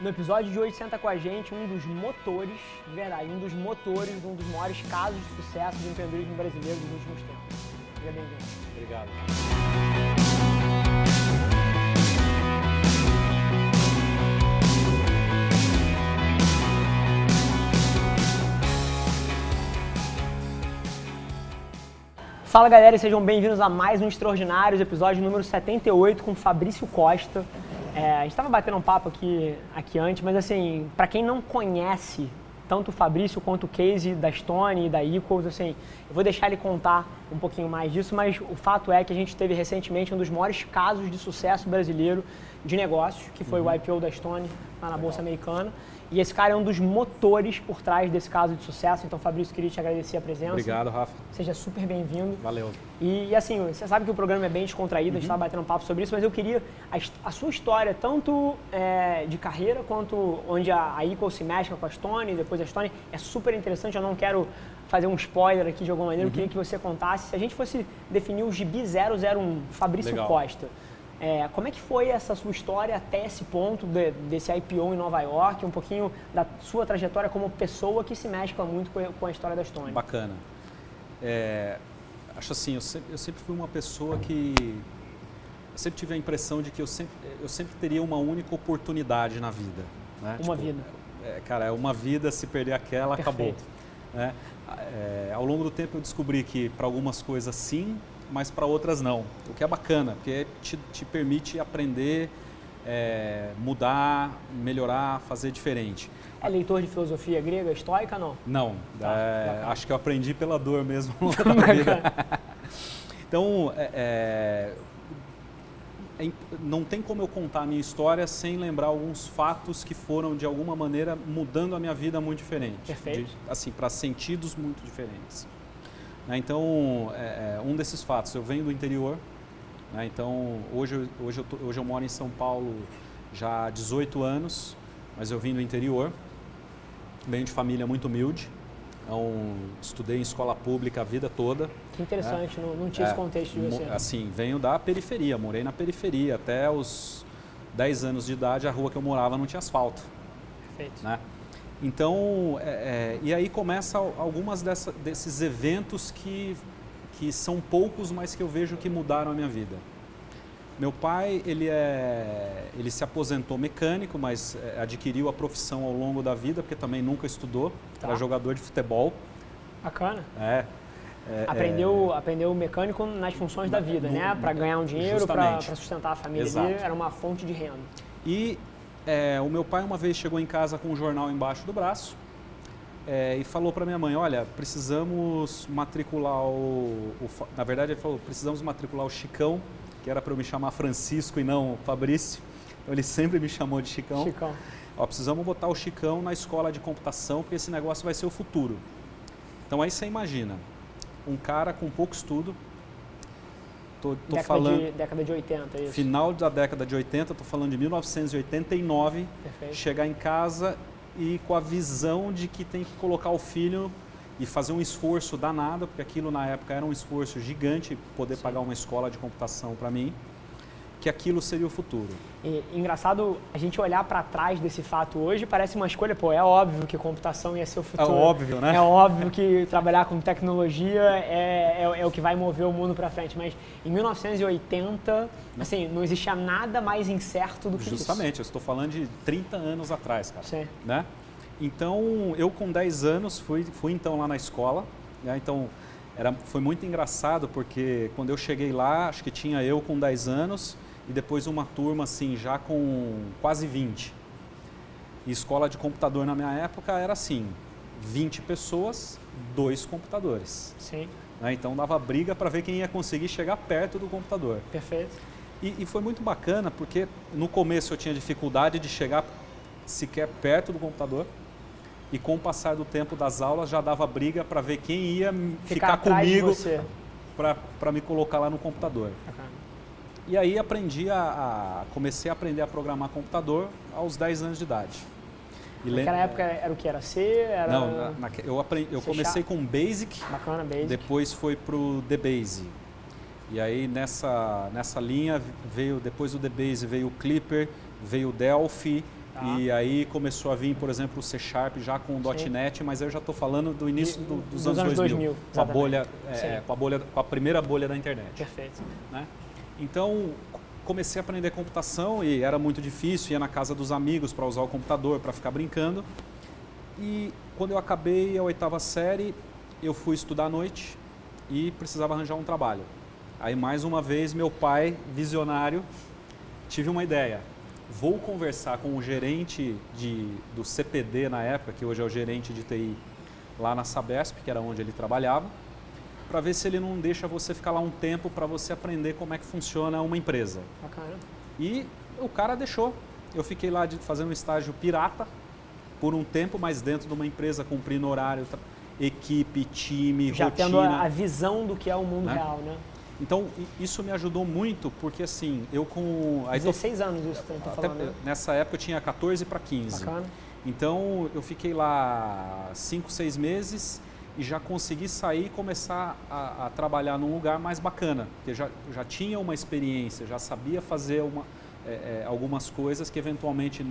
No episódio de hoje senta com a gente um dos motores, de verdade, um dos motores, um dos maiores casos de sucesso do empreendedorismo brasileiro dos últimos tempos. Seja bem-vindo. Obrigado. Fala galera, e sejam bem-vindos a mais um Extraordinários, episódio número 78 com Fabrício Costa. É, a gente estava batendo um papo aqui, aqui antes, mas assim, para quem não conhece tanto o Fabrício quanto o case da Stone e da Equals, assim, eu vou deixar ele contar um pouquinho mais disso, mas o fato é que a gente teve recentemente um dos maiores casos de sucesso brasileiro de negócios, que foi Uhum. o IPO da Stone lá na Bolsa Americana. E esse cara é um dos motores por trás desse caso de sucesso. Então, Fabrício, queria te agradecer a presença. Obrigado, Rafa. Seja super bem-vindo. Valeu. E, e, assim, você sabe que o programa é bem descontraído, a Uhum. gente estava batendo um papo sobre isso, mas eu queria a, a sua história, tanto é, de carreira quanto onde a, a Equal se mexe com a Stone, depois a Stone, é super interessante. Eu não quero fazer um spoiler aqui de alguma maneira, eu Uhum. queria que você contasse. Se a gente fosse definir o GB 001, Fabrício Legal. Costa, é, como é que foi essa sua história até esse ponto de- desse IPO em Nova York, um pouquinho da sua trajetória como pessoa que se mescla muito com a- com a história da Stone? Bacana. É, acho assim, eu sempre, eu sempre fui uma pessoa que... Eu sempre tive a impressão de que eu sempre, eu sempre teria uma única oportunidade na vida. né? Uma vida. é, cara, é uma vida, se perder aquela, acabou. Perfeito. né? É, ao longo do tempo eu descobri que para algumas coisas sim, mas para outras não. O que é bacana, porque te, te permite aprender, é, mudar, melhorar, fazer diferente. É leitor de filosofia grega, estoica, não? Não, Tá, é, acho que eu aprendi pela dor mesmo. Então, é, é, é não tem como eu contar a minha história sem lembrar alguns fatos que foram, de alguma maneira, mudando a minha vida muito diferente. Perfeito. De- assim, para sentidos muito diferentes. Né, Então, é, é, um desses fatos, eu venho do interior, né, então hoje, eu- hoje, eu tô- hoje eu moro em São Paulo já há 18 anos, mas eu vim do interior, venho de família muito humilde, então estudei em escola pública a vida toda, Que interessante, não, não tinha É, esse contexto de você. Assim, venho da periferia, morei na periferia. Até os 10 anos de idade, a rua que eu morava não tinha asfalto. Perfeito. Né? Então, é, é, e aí começa al- algumas dessa, desses eventos que, que são poucos, mas que eu vejo que mudaram a minha vida. Meu pai, ele, é, ele se aposentou mecânico, mas é, adquiriu a profissão ao longo da vida, porque também nunca estudou, Tá. era jogador de futebol. Bacana. É, é, aprendeu, aprendeu mecânico nas funções da vida, no- né? Para ganhar um dinheiro, para sustentar a família Exato. dele, era uma fonte de renda. E é, o meu pai uma vez chegou em casa com um jornal embaixo do braço é, e falou para minha mãe, olha, precisamos matricular o, o Na verdade ele falou, precisamos matricular o Chicão, que era para eu me chamar Francisco e não Fabrício. Então ele sempre me chamou de Chicão. Chicão. Ó, precisamos botar o Chicão na escola de computação, porque esse negócio vai ser o futuro. Então aí você imagina, um cara com pouco estudo, tô, tô Década, falando... de, década de 80, isso. Final da década de 80, estou falando de 1989, Perfeito. chegar em casa e com a visão de que tem que colocar o filho e fazer um esforço danado, porque aquilo na época era um esforço gigante, poder Sim. pagar uma escola de computação para mim, que aquilo seria o futuro. E, engraçado a gente olhar para trás desse fato hoje, parece uma escolha, pô, é óbvio que computação ia ser o futuro. óbvio, né? É óbvio que trabalhar com tecnologia é, é, é o que vai mover o mundo para frente. Mas em 1980, assim, não existia nada mais incerto do que Justamente, eu estou falando de 30 anos atrás, cara. isso. Sim. né? Então, eu com 10 anos fui, fui então lá na escola, né? Então, era, foi muito engraçado porque quando eu cheguei lá, acho que tinha eu com 10 anos e depois uma turma assim, já com quase 20. E escola de computador na minha época era assim, 20 pessoas, dois computadores. Sim, né? Então dava briga para ver quem ia conseguir chegar perto do computador. perfeito. E, e foi muito bacana porque no começo eu tinha dificuldade de chegar sequer perto do computador e com o passar do tempo das aulas já dava briga para ver quem ia ficar, de comigo para me colocar lá no computador. Bacana. E aí aprendi a, a- comecei a aprender a programar computador aos 10 anos de idade. E Naquela época era o que? Era C? Era Não, na- naque- eu, aprendi, eu comecei com Basic, bacana, basic. depois foi pro DBase. E aí nessa, nessa linha veio, depois do DBase veio o Clipper, veio o Delphi, Tá. E aí começou a vir, por exemplo, o C Sharp já com o Sim. .NET, mas eu já estou falando do início do, dos, dos, anos, anos 2000, 2000 com, a bolha, é, com, a bolha, com a primeira bolha da internet. Perfeito. Né? Então, comecei a aprender computação e era muito difícil, ia na casa dos amigos para usar o computador, para ficar brincando. E quando eu acabei a oitava série, eu fui estudar à noite e precisava arranjar um trabalho. Aí, mais uma vez, meu pai, visionário, tive uma ideia vou conversar com o gerente de, do CPD na época, que hoje é o gerente de TI lá na Sabesp, que era onde ele trabalhava, para ver se ele não deixa você ficar lá um tempo para você aprender como é que funciona uma empresa. Bacana. E o cara deixou. Eu fiquei lá de, fazendo um estágio pirata por um tempo, mas dentro de uma empresa, cumprindo horário, equipe, time, Já rotina. tendo a, visão do que é o mundo né? real, né? Então, isso me ajudou muito, porque assim, eu com... Aí 16 tô, anos isso que tá falando, né? Nessa época eu tinha 14 para 15. Bacana. Então, eu fiquei lá 5, 6 meses e já consegui sair e começar a, a, trabalhar num lugar mais bacana, porque já, já tinha uma experiência, já sabia fazer uma, é, é, algumas coisas que eventualmente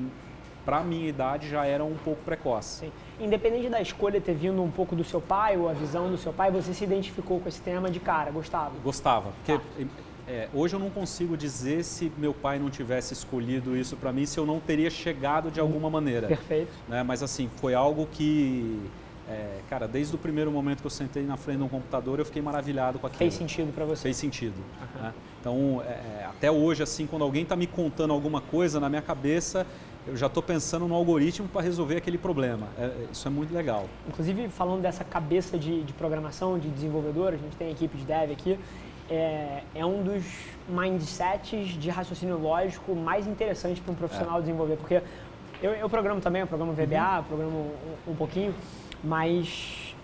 para a minha idade já eram um pouco precoces. Sim. Independente da escolha ter vindo um pouco do seu pai ou a visão do seu pai, você se identificou com esse tema de cara, gostava? Gostava, porque tá. é, hoje eu não consigo dizer se meu pai não tivesse escolhido isso para mim, se eu não teria chegado de alguma maneira. Perfeito. Né? Mas assim, foi algo que é, cara, desde o primeiro momento que eu sentei na frente de um computador, eu fiquei maravilhado com aquilo. Fez sentido para você? Fez sentido. Uhum. Né? Então, é, é, até hoje, assim, quando alguém está me contando alguma coisa na minha cabeça, eu já estou pensando no algoritmo para resolver aquele problema. É, é, isso é muito legal. Inclusive, falando dessa cabeça de, de, programação, de desenvolvedor, a gente tem a equipe de dev aqui, é, é um dos mindsets de raciocínio lógico mais interessantes para um profissional é. desenvolver, porque eu, eu, programo também, eu programo VBA, uhum. programo um, um pouquinho, mas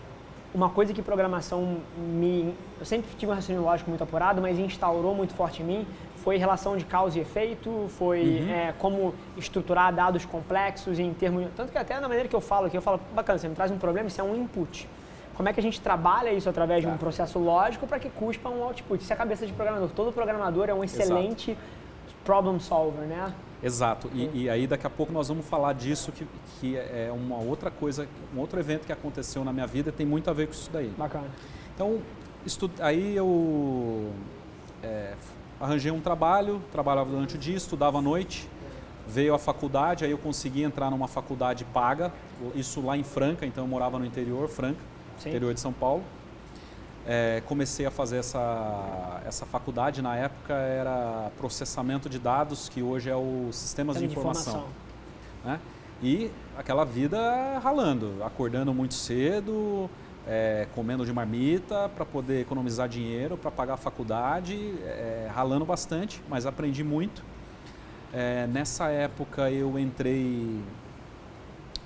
uma coisa que programação me. Eu sempre tive um raciocínio lógico muito apurado, mas instaurou muito forte em mim foi relação de causa e efeito, foi uhum. é, como estruturar dados complexos em termos. Tanto que até na maneira que eu falo aqui, eu falo, bacana, você me traz um problema, isso é um input. Como é que a gente trabalha isso através tá. de um tá. processo lógico para que cuspa um output? Isso é a cabeça de programador. Todo programador é um excelente Exato. Problem solver, né? Exato. E, e, aí daqui a pouco nós vamos falar disso, que, que é uma outra coisa, um outro evento que aconteceu na minha vida tem muito a ver com isso daí. Bacana. Então, aí eu é, arranjei um trabalho, trabalhava durante o dia, estudava à noite, veio a faculdade, aí eu consegui entrar numa faculdade paga, isso lá em Franca, então eu morava no interior, Franca, Sim. interior de São Paulo. É, comecei a fazer essa, essa faculdade, na época era processamento de dados, que hoje é o sistemas de, de informação. informação. Né? E aquela vida ralando, acordando muito cedo, é, comendo de marmita para poder economizar dinheiro, para pagar a faculdade, é, ralando bastante, mas aprendi muito. É, nessa época eu entrei,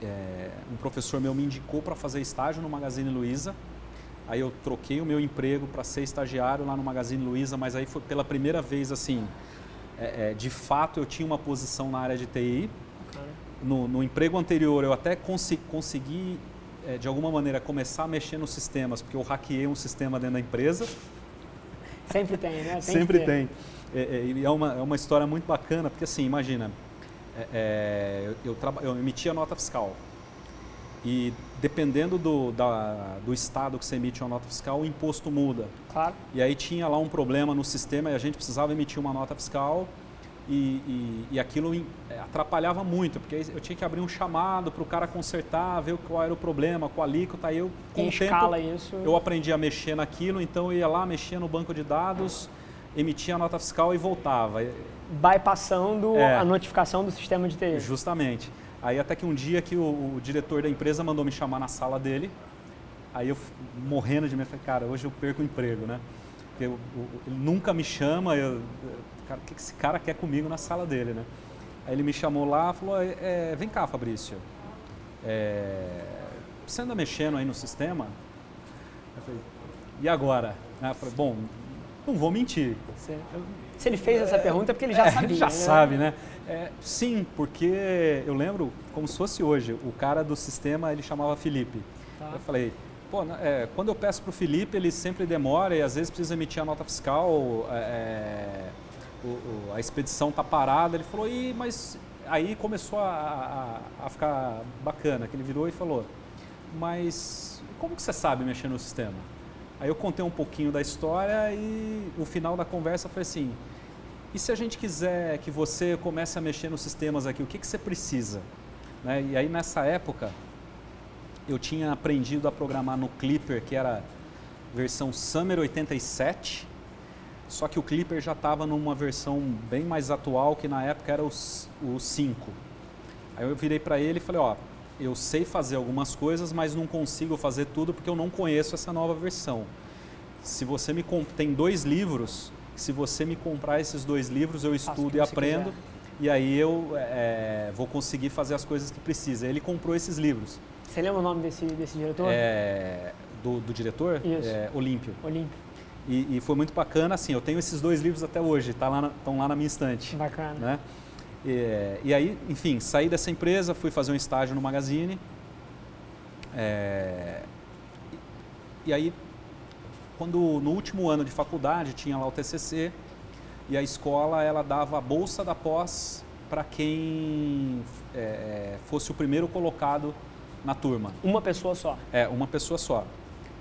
é, um professor meu me indicou para fazer estágio no Magazine Luiza. Aí eu troquei o meu emprego para ser estagiário lá no Magazine Luiza, mas aí foi pela primeira vez assim, é, é, de fato eu tinha uma posição na área de TI. No, no emprego anterior eu até consegui é, de alguma maneira, começar a mexer nos sistemas, porque eu hackeei um sistema dentro da empresa. Sempre tem, né? Tem Sempre tem. É, é, é, uma, é uma história muito bacana, porque assim, imagina, é eu, eu, eu emitia nota fiscal. E dependendo do, da, do estado que você emite uma nota fiscal, o imposto muda. Claro. E aí tinha lá um problema no sistema e a gente precisava emitir uma nota fiscal e, e, e, aquilo é, atrapalhava muito, porque eu tinha que abrir um chamado para o cara consertar, ver qual era o problema, a alíquota. Aí eu, com o tempo, isso. eu aprendi a mexer naquilo, então eu ia lá, mexia no banco de dados, emitia a nota fiscal e voltava. Bypassando é, a notificação do sistema de TI. Justamente. Aí até que um dia que o, o, diretor da empresa mandou me chamar na sala dele, aí eu morrendo de medo, falei, cara, hoje eu perco o emprego, né? Porque eu, eu, ele nunca me chama, eu, cara, o que esse cara quer comigo na sala dele, né? Aí ele me chamou lá e falou, é, é, vem cá, Fabrício, é, você anda mexendo aí no sistema? Eu falei, e agora? Eu falei, bom, não vou mentir. Se ele fez essa pergunta é porque ele já é, sabia. já né? sabe, né? É, sim, porque eu lembro como se fosse hoje, o cara do sistema ele chamava Felipe. Tá. Eu falei, pô, é, quando eu peço para o Felipe, ele sempre demora e às vezes precisa emitir a nota fiscal, é, o, o, a expedição tá parada. Ele falou, Ih, mas aí começou a, a, a, ficar bacana, que ele virou e falou, mas como que você sabe mexer no sistema? Aí eu contei um pouquinho da história e o final da conversa foi assim, e se a gente quiser que você comece a mexer nos sistemas aqui, o que, que você precisa? Né? E aí nessa época eu tinha aprendido a programar no Clipper, que era versão Summer 87, só que o Clipper já estava numa versão bem mais atual, que na época era o, o 5. Aí eu virei para ele e falei, ó, eu sei fazer algumas coisas, mas não consigo fazer tudo porque eu não conheço essa nova versão. Se você me tem dois livros, se você me comprar esses dois livros, eu estudo e aprendo, quiser. e aí eu é, vou conseguir fazer as coisas que precisa. Ele comprou esses livros. Você lembra o nome desse, desse diretor? É, do, do diretor? Isso. É, Olímpio. Olímpio. E, e, foi muito bacana, assim, eu tenho esses dois livros até hoje, estão tá lá, na, lá na minha estante. Bacana. Né? E, e, aí, enfim, saí dessa empresa, fui fazer um estágio no Magazine. É, e aí, quando no último ano de faculdade tinha lá o TCC e a escola ela dava a bolsa da pós para quem é, fosse o primeiro colocado na turma. Uma pessoa só? É, uma pessoa só.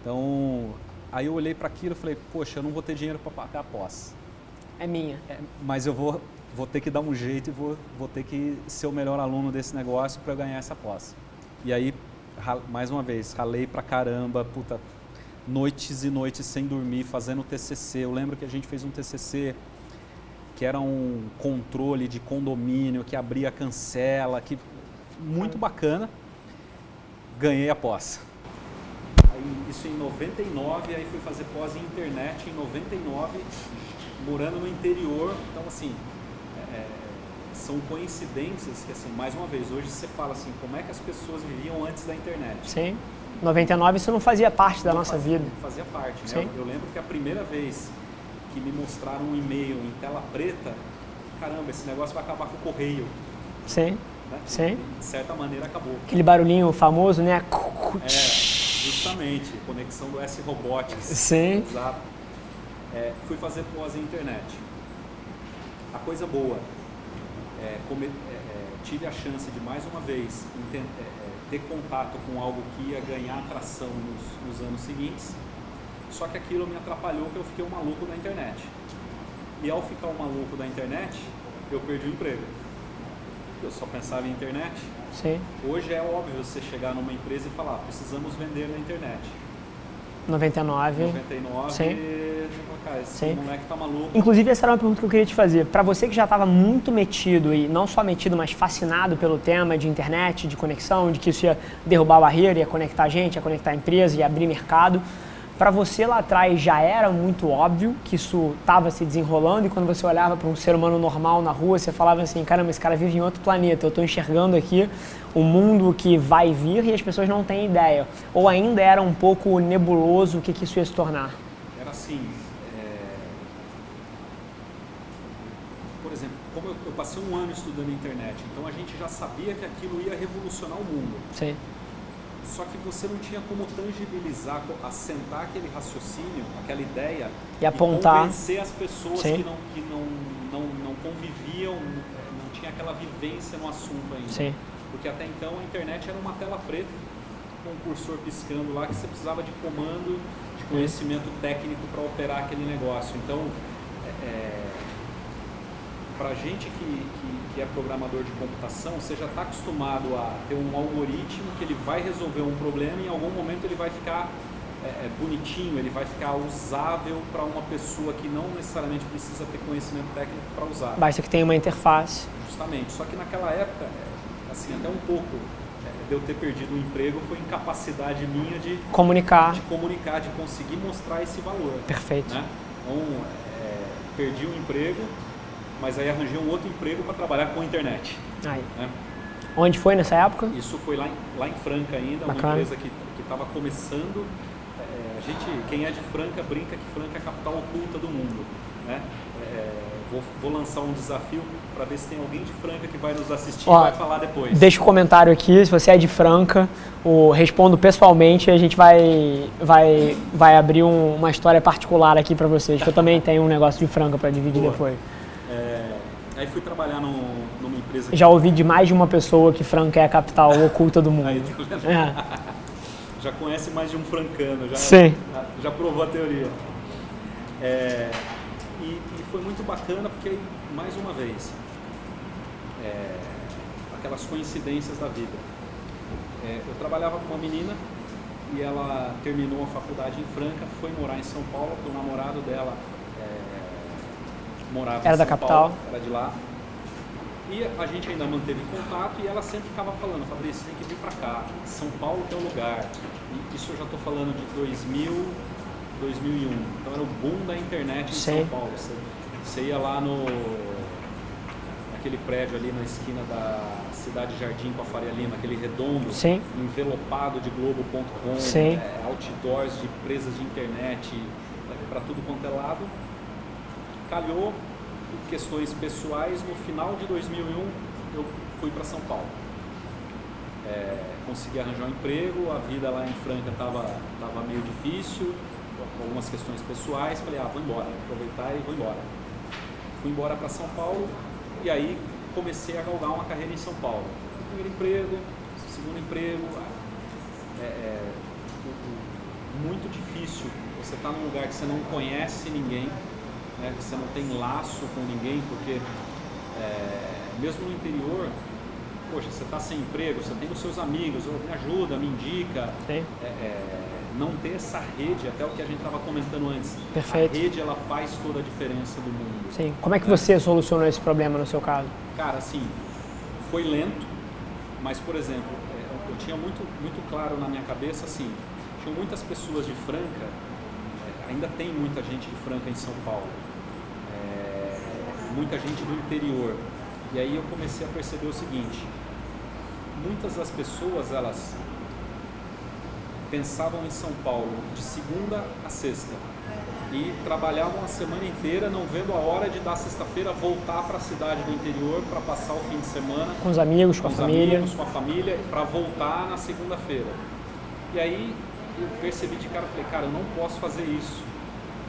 Então, aí eu olhei para aquilo e falei, poxa, eu não vou ter dinheiro para pagar a pós. É minha. É, mas eu vou, vou ter que dar um jeito e vou, vou ter que ser o melhor aluno desse negócio para ganhar essa pós. E aí, mais uma vez, ralei pra caramba, puta, noites e noites sem dormir, fazendo TCC. Eu lembro que a gente fez um TCC que era um controle de condomínio, que abria cancela, que muito bacana ganhei a pós. Aí, isso em 99, aí fui fazer pós em internet em 99, morando no interior. Então, assim, é, são coincidências que, assim, mais uma vez, hoje você fala assim, como é que as pessoas viviam antes da internet? Sim. 99 isso não fazia parte da nossa fazia, vida. Fazia parte. Né? Eu, eu lembro que a primeira vez que me mostraram um e-mail em tela preta, caramba, esse negócio vai acabar com o correio. Sim. Né? Sim. De certa maneira acabou. Aquele barulhinho famoso, né? É, justamente, conexão do S Robotics. Sim. Exato. É, fui fazer pós em internet. A coisa boa, é, come, é, é, tive a chance de mais uma vez é, ter contato com algo que ia ganhar atração nos, nos anos seguintes, só que aquilo me atrapalhou que eu fiquei um maluco da internet. E ao ficar um maluco da internet, eu perdi o emprego eu só pensava em internet. Sim. Hoje é óbvio você chegar numa empresa e falar, precisamos vender na internet. 99. 99. Sim. Cara, Sim. moleque tá maluco. Inclusive, essa era uma pergunta que eu queria te fazer. Para você que já estava muito metido, e não só metido, mas fascinado pelo tema de internet, de conexão, de que isso ia derrubar a barreira, ia conectar a gente, ia conectar a empresa, ia abrir mercado para você lá atrás já era muito óbvio que isso estava se desenrolando e quando você olhava para um ser humano normal na rua, você falava assim, caramba, esse cara vive em outro planeta, eu estou enxergando aqui o mundo que vai vir e as pessoas não têm ideia. Ou ainda era um pouco nebuloso o que, que isso ia se tornar? Era assim, é... por exemplo, como eu, eu passei um ano estudando internet, então a gente já sabia que aquilo ia revolucionar o mundo. Sim só que você não tinha como tangibilizar, assentar aquele raciocínio, aquela ideia e apontar, e convencer as pessoas Sim. que, não, que não, não, não conviviam, não tinha aquela vivência no assunto ainda. Sim. Porque até então a internet era uma tela preta com um cursor piscando lá que você precisava de comando, de conhecimento técnico para operar aquele negócio. Então, é, é para gente que, que que é programador de computação, você já está acostumado a ter um algoritmo que ele vai resolver um problema e em algum momento ele vai ficar é, é, bonitinho, ele vai ficar usável para uma pessoa que não necessariamente precisa ter conhecimento técnico para usar. Basta que tenha uma interface. Justamente. Só que naquela época, assim, até um pouco é, de eu ter perdido o emprego foi incapacidade minha de comunicar, de comunicar, de conseguir mostrar esse valor. Perfeito. Né? Então, é, perdi o emprego, mas aí arranjei um outro emprego para trabalhar com a internet. Aí. Né? Onde foi nessa época? Isso foi lá em, lá em Franca ainda, Bacana. uma empresa que estava começando. É, a gente, quem é de Franca, brinca que Franca é a capital oculta do mundo. Né? É, vou, vou, lançar um desafio para ver se tem alguém de Franca que vai nos assistir Ó, e vai falar depois. Deixa o um comentário aqui, se você é de Franca, o, respondo pessoalmente a gente vai, vai, vai abrir um, uma história particular aqui para vocês, que eu também tenho um negócio de Franca para dividir Boa. depois. Aí fui trabalhar numa empresa. Já ouvi de mais de uma pessoa que Franca é a capital oculta do mundo. Aí, tá é. já conhece mais de um francano, já, Sim. já, já provou a teoria. É, e, e, foi muito bacana porque, mais uma vez, é, aquelas coincidências da vida. É, eu trabalhava com uma menina e ela terminou a faculdade em Franca, foi morar em São Paulo, porque o namorado dela é, morava era em São da capital. Paulo, era de lá. E a gente ainda manteve contato e ela sempre ficava falando, Fabrício, tem que vir para cá, São Paulo que é o lugar. E isso eu já estou falando de 2000, 2001. Então era o boom da internet em Sim. São Paulo. Você, você ia lá no aquele prédio ali na esquina da Cidade Jardim com a Faria Lima, aquele redondo, Sim. envelopado de Globo.com, é, outdoors de empresas de internet é, para tudo quanto é lado. Calhou questões pessoais, no final de 2001 eu fui para São Paulo. É, consegui arranjar um emprego, a vida lá em Franca estava tava meio difícil, com algumas questões pessoais, falei, ah, vou embora, aproveitar e vou embora. Fui embora para São Paulo e aí comecei a galgar uma carreira em São Paulo. Primeiro emprego, segundo emprego, é, é, muito difícil. Você está num lugar que você não conhece ninguém, né, que você não tem laço com ninguém, porque é, mesmo no interior, poxa, você está sem emprego, você tem os seus amigos, me ajuda, me indica. É, é, não ter essa rede, até o que a gente estava comentando antes. Perfeito. A rede ela faz toda a diferença do mundo. Sim. Como é que né? você solucionou esse problema no seu caso? Cara, assim, foi lento, mas por exemplo, é, eu tinha muito, muito claro na minha cabeça assim, tinham muitas pessoas de Franca, é, ainda tem muita gente de Franca em São Paulo, é, muita gente do interior. E aí eu comecei a perceber o seguinte, muitas das pessoas elas pensavam em São Paulo de segunda a sexta e trabalhavam a semana inteira, não vendo a hora de da sexta-feira voltar para a cidade do interior para passar o fim de semana com os amigos, com, com a família, amigos, com a família, para voltar na segunda-feira. E aí eu percebi de cara, falei, cara, eu não posso fazer isso,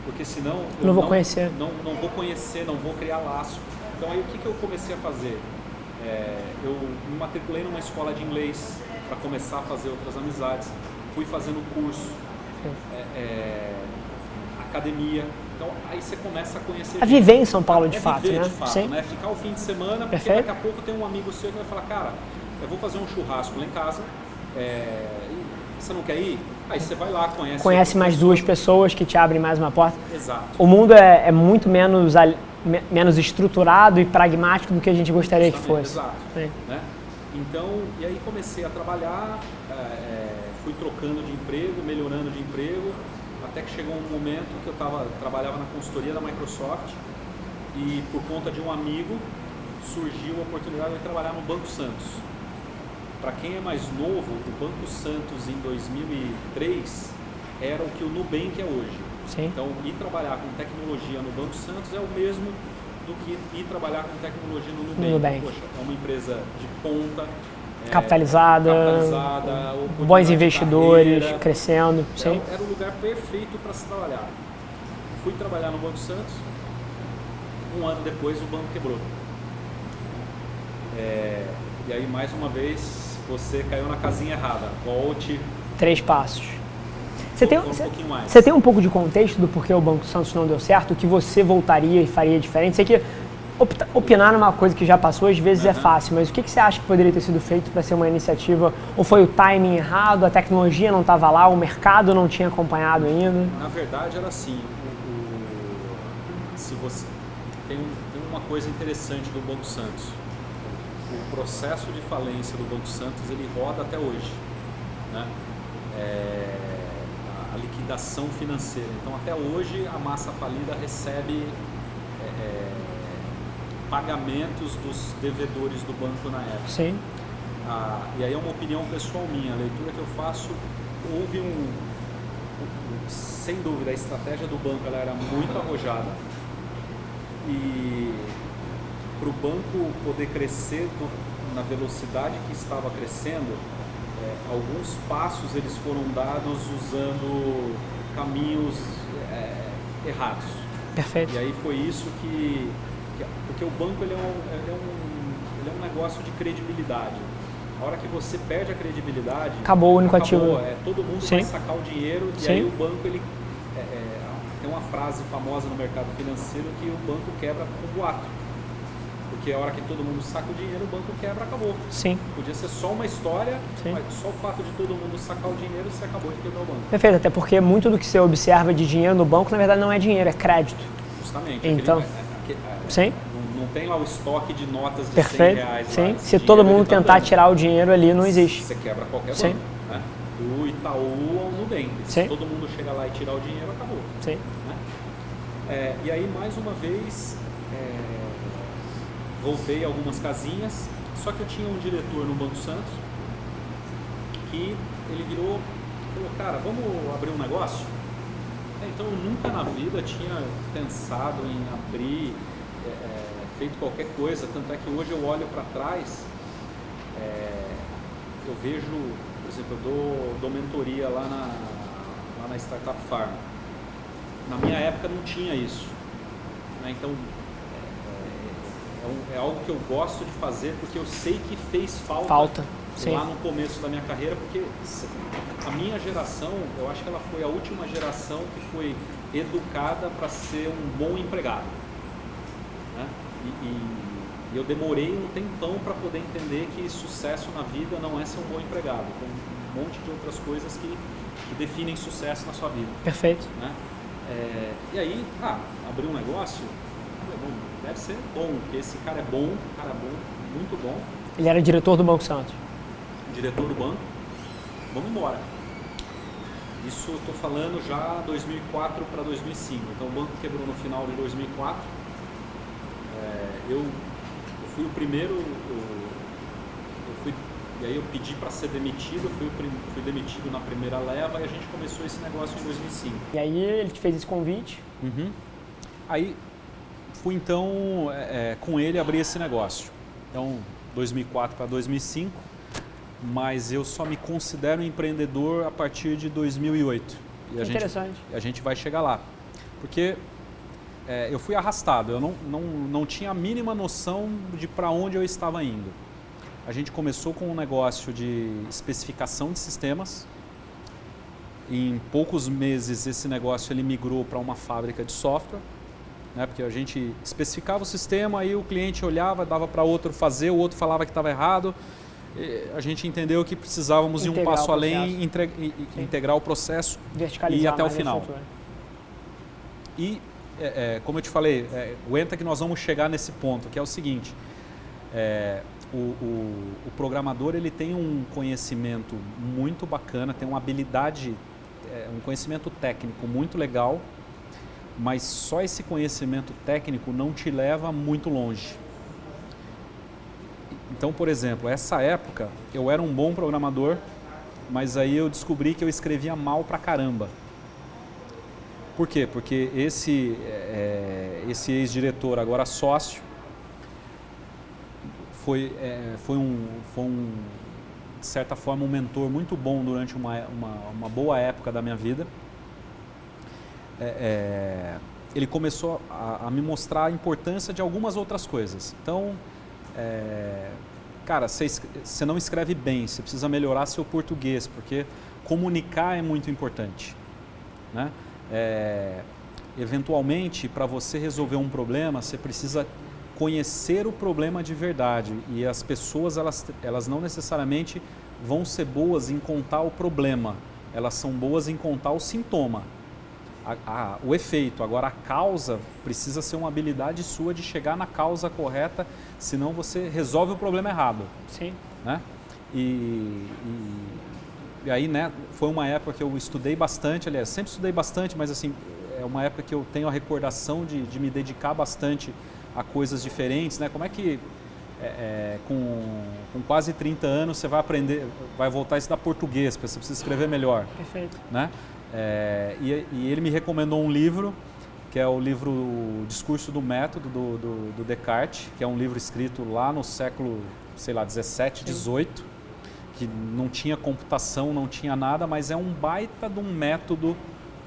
porque senão eu não vou não, conhecer, não, não vou conhecer, não vou criar laço. Então aí o que, que eu comecei a fazer? É, eu me matriculei numa escola de inglês para começar a fazer outras amizades fui fazendo curso, é, é, academia. Então aí você começa a conhecer. A viver em São Paulo de é fato, viver, né? De fato, Sim. né? Ficar o fim de semana, porque Perfeito. daqui a pouco tem um amigo seu que vai falar, cara, eu vou fazer um churrasco lá em casa. É, você não quer ir? Aí você vai lá, conhece. Conhece mais duas pessoas que te abrem mais uma porta. Exato. O mundo é, é muito menos, menos estruturado e pragmático do que a gente gostaria Justamente, que fosse. Exato. Né? Então, e aí comecei a trabalhar. É, é fui trocando de emprego, melhorando de emprego, até que chegou um momento que eu tava, trabalhava na consultoria da Microsoft e por conta de um amigo surgiu a oportunidade de trabalhar no Banco Santos. Para quem é mais novo, o Banco Santos em 2003 era o que o Nubank é hoje. Sim. Então, ir trabalhar com tecnologia no Banco Santos é o mesmo do que ir trabalhar com tecnologia no Nubank. Nubank. Poxa, é uma empresa de ponta, capitalizada, capitalizada bons investidores, carreira. crescendo. Sim. Era, era o lugar perfeito para se trabalhar. Fui trabalhar no Banco Santos, um ano depois o banco quebrou. É, e aí, mais uma vez, você caiu na casinha errada. Volte. Três passos. Você tem, um você, você tem um pouco de contexto do porquê o Banco Santos não deu certo? O que você voltaria e faria diferente? Sei que opinar numa coisa que já passou às vezes uhum. é fácil, mas o que, que você acha que poderia ter sido feito para ser uma iniciativa? Ou foi o timing errado, a tecnologia não estava lá, o mercado não tinha acompanhado ainda? Na verdade era assim, o, o, se você tem, tem uma coisa interessante do Banco Santos. O processo de falência do Banco Santos ele roda até hoje, né? É, a liquidação financeira. Então até hoje a massa falida recebe é, é pagamentos dos devedores do banco na época. Sim. Ah, e aí é uma opinião pessoal minha, a leitura que eu faço, houve um, sem dúvida, a estratégia do banco ela era muito arrojada e para o banco poder crescer na velocidade que estava crescendo, é, alguns passos eles foram dados usando caminhos é, errados. Perfeito. E aí foi isso que porque o banco ele é um, ele é um negócio de credibilidade. A hora que você perde a credibilidade, acabou o único acabou, ativo. É, todo mundo Sim. vai sacar o dinheiro e Sim. aí o banco ele é, é, tem uma frase famosa no mercado financeiro que o banco quebra com boato. Porque a hora que todo mundo saca o dinheiro, o banco quebra, acabou. Sim, Podia ser só uma história, Sim. mas só o fato de todo mundo sacar o dinheiro, você acabou de quebrar o banco. perfeito. Até porque muito do que você observa de dinheiro no banco, na verdade, não é dinheiro, é crédito. Justamente. Então. aquele- é- é- é- Sim. Não, tem lá o estoque de notas de Perfeito. 100 reais. lá. Sim. Esse Se todo mundo tá tentar tirar o dinheiro ali, não existe. Você quebra qualquer Sim. banco. Né? Do Itaú ao Nubank. Sim. Se todo mundo chegar lá e tirar o dinheiro, acabou. Sim. né? É, e aí, mais uma vez, é, voltei algumas casinhas, só que eu tinha um diretor no Banco Santos que ele virou e falou, cara, vamos abrir um negócio? É, Então, eu nunca na vida tinha pensado em abrir, feito qualquer coisa, tanto é que hoje eu olho para trás, é, eu vejo, por exemplo, eu dou, dou mentoria lá na, lá na Startup Farm. Na minha época não tinha isso. né? Então, é, é- é é algo que eu gosto de fazer porque eu sei que fez falta, Falta. Lá no começo da minha carreira, porque a minha geração, eu acho que ela foi a última geração que foi educada para ser um bom empregado. né? E, e- e eu demorei um tempão para poder entender que sucesso na vida não é ser um bom empregado. Tem um monte de outras coisas que, que definem sucesso na sua vida. Perfeito. Né? É, e aí, ah, abrir um negócio, deve ser bom, porque esse cara é bom, cara é bom, muito bom, Ele era diretor do Banco Santos. diretor do banco, vamos embora. Isso eu estou falando já 2004 para 2005. Então o banco quebrou no final de 2004. É, eu, eu fui o primeiro, eu, eu fui, e aí eu pedi para ser demitido, eu fui, fui demitido na primeira leva e a gente começou esse negócio em 2005. E aí ele te fez esse convite. Uhum. Aí fui então é, é, com ele abrir esse negócio. Então 2004 para 2005, mas eu só me considero empreendedor a partir de 2008. E a gente, Interessante. a gente vai chegar lá, porque é, eu fui arrastado. Eu não, não, não tinha a mínima noção de para onde eu estava indo. A gente começou com um negócio de especificação de sistemas. Em poucos meses esse negócio ele migrou para uma fábrica de software, né? Porque a gente especificava o sistema, aí o cliente olhava, dava para outro fazer, o outro falava que estava errado. A gente entendeu que precisávamos ir um Integrar passo além integrar o processo E até o final. e, é, é, como eu te falei, é, aguenta que nós vamos chegar nesse ponto, que é o seguinte: é, o, o- o programador ele tem um conhecimento muito bacana, tem uma habilidade, é, um conhecimento técnico muito legal, mas só esse conhecimento técnico não te leva muito longe. Então, por exemplo, essa época eu era um bom programador, mas aí eu descobri que eu escrevia mal pra caramba. Por quê? Porque esse, é, esse ex-diretor, agora sócio, foi, é, foi, um, foi um, de certa forma, um mentor muito bom durante uma, uma, uma boa época da minha vida. É, é, ele começou a, a me mostrar a importância de algumas outras coisas. Então, é, cara, você não escreve bem, você precisa melhorar seu português, porque comunicar é muito importante. Né? É, eventualmente, para você resolver um problema, você precisa conhecer o problema de verdade. E as pessoas, elas, elas não necessariamente vão ser boas em contar o problema, elas são boas em contar o sintoma. A- a- o efeito. Agora, a causa precisa ser uma habilidade sua de chegar na causa correta, senão você resolve o problema errado. Sim. Né? E, e, e aí, né, foi uma época que eu estudei bastante, aliás, sempre estudei bastante, mas assim, é uma época que eu tenho a recordação de, de me dedicar bastante a coisas diferentes, né? Como é que é, é, com, com quase 30 anos você vai aprender, vai voltar a estudar português, porque você precisa escrever melhor Perfeito. né? É, e, e ele me recomendou um livro, que é o livro Discurso do Método, do, do, do Descartes, que é um livro escrito lá no século, sei lá, 17, 18, que não tinha computação, não tinha nada, mas é um baita de um método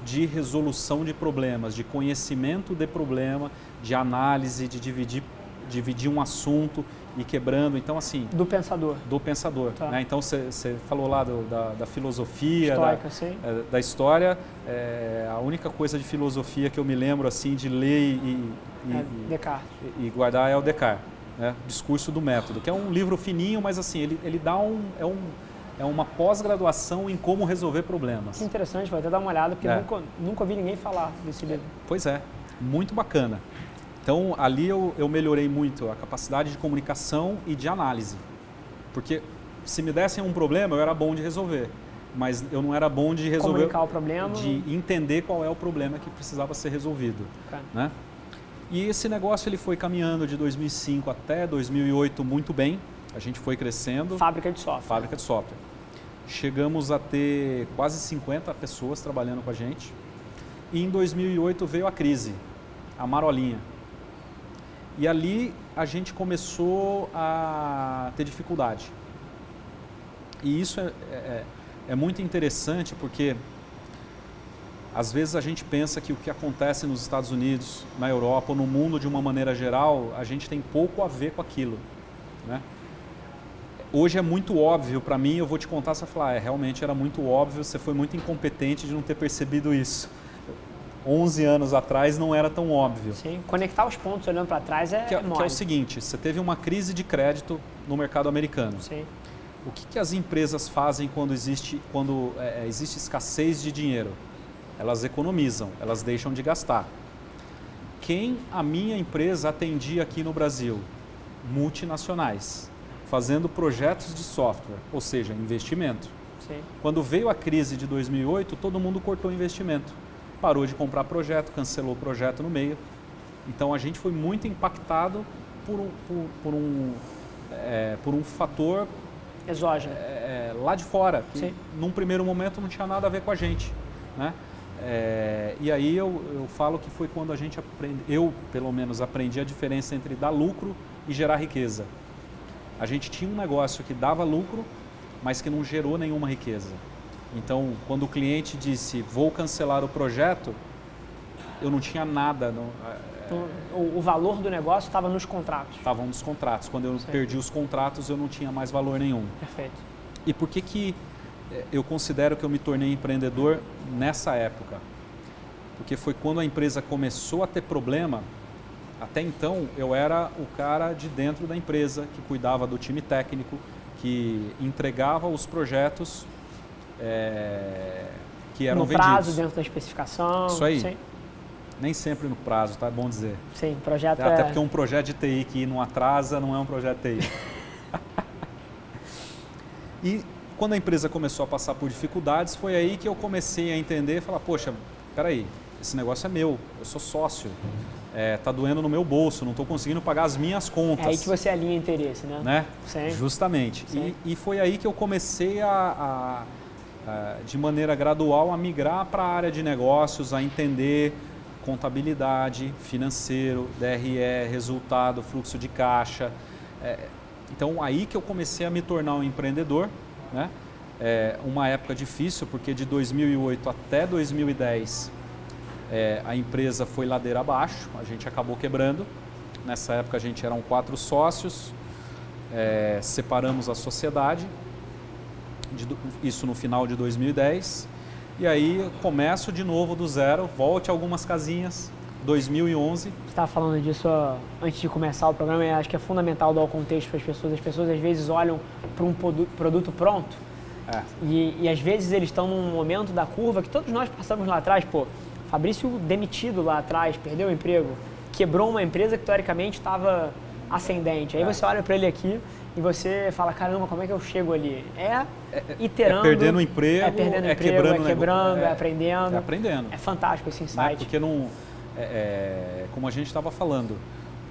de resolução de problemas, de conhecimento de problema, de análise, de dividir, dividir um assunto e quebrando. Então, assim. Do pensador. Do pensador. Tá. Né? Então, você falou lá do, da, da, filosofia, Histórica, da. É, da história. É, a única coisa de filosofia que eu me lembro, assim, de ler e, e, é Descartes. e, e guardar é o Descartes. Né? Discurso do Método, que é um livro fininho, mas assim, ele, ele dá um. É, um, é uma pós-graduação em como resolver problemas. Que interessante, vou até dar uma olhada, porque é. nunca, nunca ouvi ninguém falar desse livro. Pois é, muito bacana. Então, ali eu, eu melhorei muito a capacidade de comunicação e de análise. Porque se me dessem um problema, eu era bom de resolver. Mas eu não era bom de resolver. Comunicar o problema. De entender qual é o problema que precisava ser resolvido. Okay. Né? E esse negócio ele foi caminhando de 2005 até 2008 muito bem. A gente foi crescendo. Fábrica de software. Fábrica de software. Chegamos a ter quase 50 pessoas trabalhando com a gente. E em 2008 veio a crise, a marolinha. E ali a gente começou a ter dificuldade. E isso é, é, é muito interessante porque às vezes a gente pensa que o que acontece nos Estados Unidos, na Europa ou no mundo de uma maneira geral, a gente tem pouco a ver com aquilo. Né? Hoje é muito óbvio para mim, eu vou te contar, você vai falar, é, realmente era muito óbvio, você foi muito incompetente de não ter percebido isso. 11 anos atrás não era tão óbvio. Sim, conectar os pontos olhando para trás é, que, é, que é o seguinte, você teve uma crise de crédito no mercado americano. Sim. O que, que as empresas fazem quando existe, quando, é, é, existe escassez de dinheiro? Elas economizam, elas deixam de gastar. Quem a minha empresa atendia aqui no Brasil? Multinacionais, fazendo projetos de software, ou seja, investimento. Sim. Quando veio a crise de 2008, todo mundo cortou investimento parou de comprar projeto, cancelou o projeto no meio. Então a gente foi muito impactado por um, por, por um, é, por um fator exógeno é, é lá de fora, que Sim. num primeiro momento não tinha nada a ver com a gente. Né? É, e aí eu, eu falo que foi quando a gente aprende, eu pelo menos aprendi a diferença entre dar lucro e gerar riqueza. A gente tinha um negócio que dava lucro, mas que não gerou nenhuma riqueza. Então, quando o cliente disse vou cancelar o projeto, eu não tinha nada. Não, o, o, valor do negócio estava nos contratos? Estavam nos contratos. Quando eu perdi os contratos, eu não tinha mais valor nenhum. Perfeito. E por que, que eu considero que eu me tornei empreendedor nessa época? Porque foi quando a empresa começou a ter problema. Até então, eu era o cara de dentro da empresa que cuidava do time técnico, que entregava os projetos é, que eram no vendidos. No prazo, dentro da especificação. Isso aí. Sim. Nem sempre no prazo, tá? É bom dizer. Sim, projeto Até é... porque um projeto de TI que não atrasa não é um projeto de TI. e quando a empresa começou a passar por dificuldades, foi aí que eu comecei a entender e falar, poxa, peraí, esse negócio é meu, eu sou sócio, é, tá doendo no meu bolso, não estou conseguindo pagar as minhas contas. É aí que você alinha interesse, né? né? Sim. Justamente. Sim. E, e, foi aí que eu comecei a, a é, de maneira gradual a migrar para a área de negócios, a entender contabilidade, financeiro, DRE, resultado, fluxo de caixa. É, então aí que eu comecei a me tornar um empreendedor, né? É uma época difícil porque de 2008 até 2010 é, a empresa foi ladeira abaixo, a gente acabou quebrando. Nessa época a gente eram quatro sócios, é, separamos a sociedade de, isso no final de 2010. E aí começo de novo do zero, volte algumas casinhas, 2011. Você estava falando disso antes de começar o programa e acho que é fundamental dar o contexto para as pessoas. As pessoas às vezes olham para um produto pronto é. e, e às vezes eles estão num momento da curva que todos nós passamos lá atrás. Pô, Fabrício demitido lá atrás, perdeu o emprego, quebrou uma empresa que teoricamente estava ascendente. Aí é. você olha para ele aqui e você fala, caramba, como é que eu chego ali? É, é, é iterando. É perdendo o emprego, é, perdendo é emprego, quebrando, é, quebrando, é, é, aprendendo. É aprendendo. É fantástico esse insight. Né? Porque não, é, é, como a gente estava falando,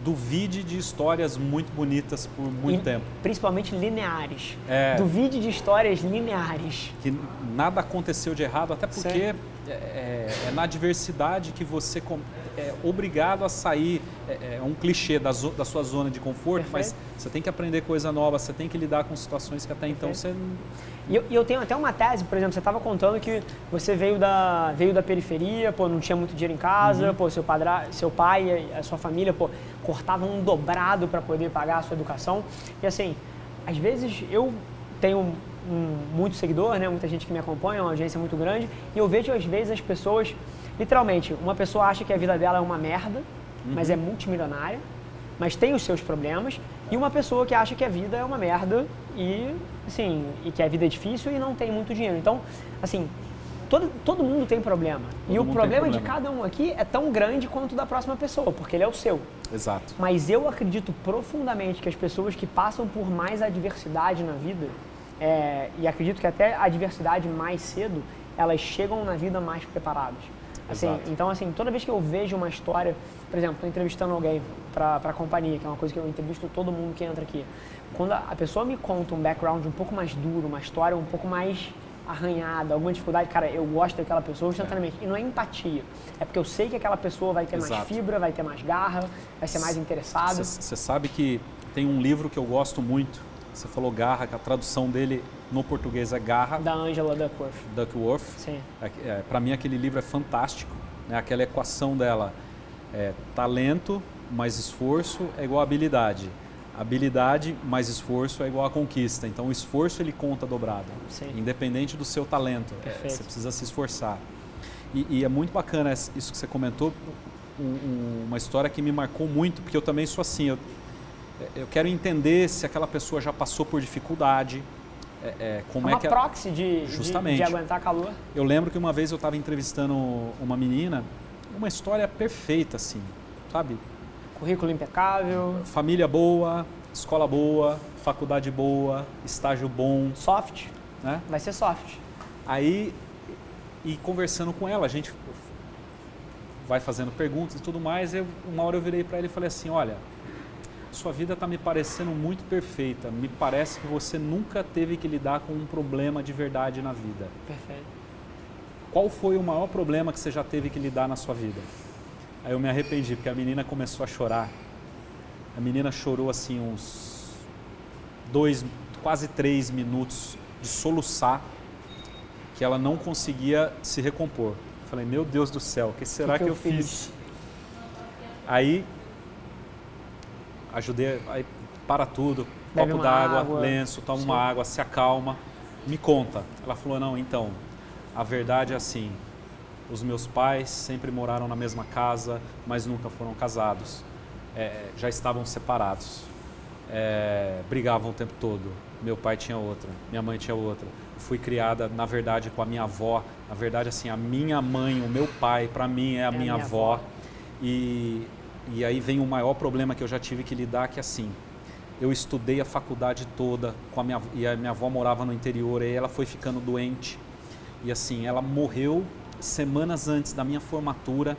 duvide de histórias muito bonitas por muito e, tempo. Principalmente lineares. É, duvide de histórias lineares. Que nada aconteceu de errado, até porque é, é, na diversidade que você é obrigado a sair, é, é um clichê da, zo, da, sua zona de conforto, Perfeito. mas você tem que aprender coisa nova, você tem que lidar com situações que até então Perfeito. então você... E eu, eu, tenho até uma tese, por exemplo, você estava contando que você veio da, veio da periferia, pô, não tinha muito dinheiro em casa, uhum. pô, seu, padra, seu pai, a sua família, pô, cortavam um dobrado para poder pagar a sua educação. E assim, às vezes eu tenho um, muito seguidor, né? muita gente que me acompanha, uma audiência muito grande, e eu vejo às vezes as pessoas, literalmente, uma pessoa acha que a vida dela é uma merda, uhum. mas é multimilionária, mas tem os seus problemas, e uma pessoa que acha que a vida é uma merda e, assim, e que a vida é difícil e não tem muito dinheiro. Então, assim, todo, todo mundo tem problema. Todo e o problema, problema, de cada um aqui é tão grande quanto o da próxima pessoa, porque ele é o seu. Exato. Mas eu acredito profundamente que as pessoas que passam por mais adversidade na vida, é, e acredito que até a diversidade mais cedo, elas chegam na vida mais preparadas. Assim, então, assim, toda vez que eu vejo uma história, por exemplo, estou entrevistando alguém para a companhia, que é uma coisa que eu entrevisto todo mundo que entra aqui. Quando a, a pessoa me conta um background um pouco mais duro, uma história um pouco mais arranhada, alguma dificuldade, cara, eu gosto daquela pessoa instantaneamente. É. E não é empatia. É porque eu sei que aquela pessoa vai ter Exato. mais fibra, vai ter mais garra, vai ser mais interessada. Você sabe que tem um livro que eu gosto muito, você falou garra, que a tradução dele no português é garra. Da Angela Duckworth. Duckworth. Sim. É, é, Para mim aquele livro é fantástico. Né? Aquela equação dela é talento mais esforço é igual a habilidade. Habilidade mais esforço é igual a conquista. Então o esforço ele conta dobrado. Sim. Independente do seu talento. É, você precisa se esforçar. E, e, é muito bacana isso que você comentou. Um, um, uma história que me marcou muito, porque eu também sou assim. Eu, eu quero entender se aquela pessoa já passou por dificuldade, é, é, como é, uma é que proxy de, Justamente. De, de aguentar calor. Eu lembro que uma vez eu estava entrevistando uma menina, uma história perfeita, assim, sabe? Currículo impecável. Família boa, escola boa, faculdade boa, estágio bom. Soft. Né? Vai ser soft. Aí, e conversando com ela, a gente vai fazendo perguntas e tudo mais. Eu, uma hora eu virei para ele e falei assim: olha sua vida está me parecendo muito perfeita. Me parece que você nunca teve que lidar com um problema de verdade na vida. Perfeito. Qual foi o maior problema que você já teve que lidar na sua vida? Aí eu me arrependi, porque a menina começou a chorar. A menina chorou assim uns dois, quase três minutos de soluçar, que ela não conseguia se recompor. Falei, meu Deus do céu, o que será que, que, que eu, eu fiz? fiz? Aí ajudei, aí para tudo, Bebe copo d'água, lenço, toma Sim. uma água, se acalma, me conta. Ela falou, não, então, a verdade é assim, os meus pais sempre moraram na mesma casa, mas nunca foram casados. É, já estavam separados. É, brigavam o tempo todo. Meu pai tinha outra, minha mãe tinha outra. fui criada, na verdade, com a minha avó. Na verdade, assim, a minha mãe, o meu pai, para mim é a, é minha, minha avó. avó. E e aí vem o maior problema que eu já tive que lidar, que é assim, eu estudei a faculdade toda com a minha e a minha avó morava no interior e ela foi ficando doente. E assim ela morreu semanas antes da minha formatura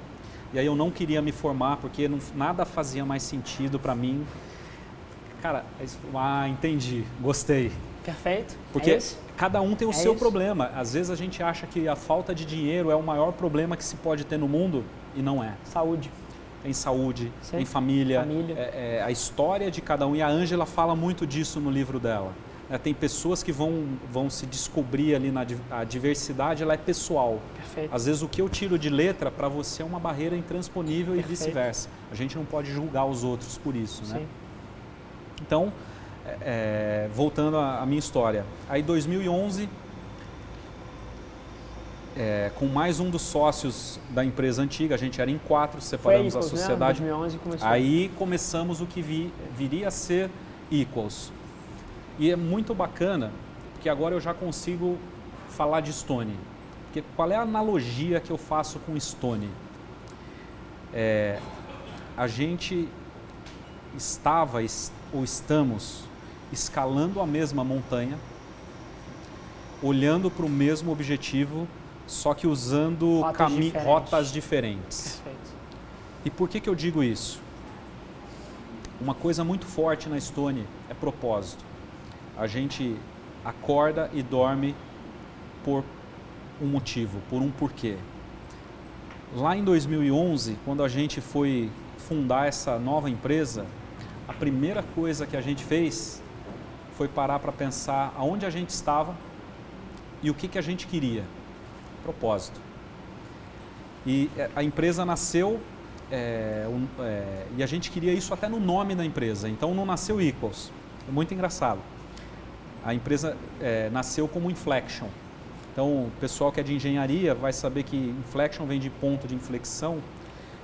e aí eu não queria me formar porque não, nada fazia mais sentido para mim. Cara ah entendi gostei. Perfeito porque é cada um tem o é seu isso. problema. Às vezes a gente acha que a falta de dinheiro é o maior problema que se pode ter no mundo e não é. Saúde em saúde, Sim. em família. família. É, é, a história de cada um. E a Ângela fala muito disso no livro dela. É, tem pessoas que vão, vão se descobrir ali na a diversidade, ela é pessoal. Perfeito. Às vezes o que eu tiro de letra para você é uma barreira intransponível Perfeito. e vice-versa. A gente não pode julgar os outros por isso, né? Sim. Então, é, é voltando à minha história. Aí 2011 é, com mais um dos sócios da empresa antiga, a gente era em quatro, separamos Equals, a né? sociedade. Né? 2011 começou. Aí começamos o que vi, viria a ser Equals. E é muito bacana, porque agora eu já consigo falar de Stone. Porque qual é a analogia que eu faço com Stone? É, a gente estava ou estamos escalando a mesma montanha, olhando para o mesmo objetivo só que usando rotas, diferentes. rotas diferentes. Perfeito. E por que, que eu digo isso? Uma coisa muito forte na Stone é propósito. A gente acorda e dorme por um motivo, por um porquê. Lá em 2011, quando a gente foi fundar essa nova empresa, a primeira coisa que a gente fez foi parar para pensar aonde a gente estava e o que, que a gente queria. Propósito. E é, a empresa nasceu é, um, é, e a gente queria isso até no nome da empresa. Então não nasceu Equals. É muito engraçado. A empresa é, nasceu como Inflection. Então o pessoal que é de engenharia vai saber que Inflection vem de ponto de inflexão,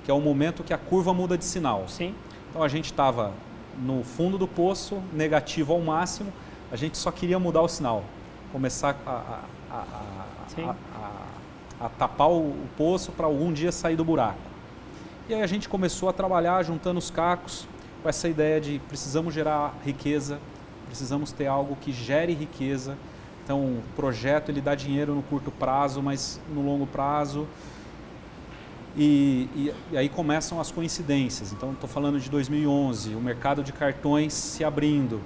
que é o momento que a curva muda de sinal. Sim. Então a gente estava no fundo do poço, negativo ao máximo, a gente só queria mudar o sinal, começar a, a, a, a tapar o, o poço para algum dia sair do buraco. E aí a gente começou a trabalhar juntando os cacos com essa ideia de precisamos gerar riqueza, precisamos ter algo que gere riqueza. Então, o projeto ele dá dinheiro no curto prazo, mas no longo prazo e, e, e, aí começam as coincidências. Então, estou falando de 2011, o mercado de cartões se abrindo.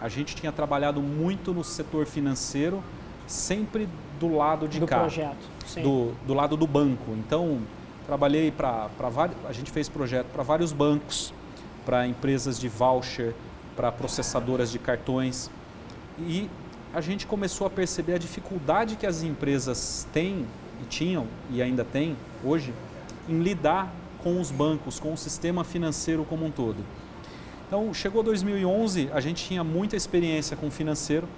A gente tinha trabalhado muito no setor financeiro, sempre do lado de do cá. projeto. Do, do lado do banco. Então, trabalhei para vários. A gente fez projeto para vários bancos, para empresas de voucher, para processadoras de cartões. E a gente começou a perceber a dificuldade que as empresas têm e tinham e ainda têm hoje em lidar com os bancos, com o sistema financeiro como um todo. Então, chegou 2011, a gente tinha muita experiência com o financeiro.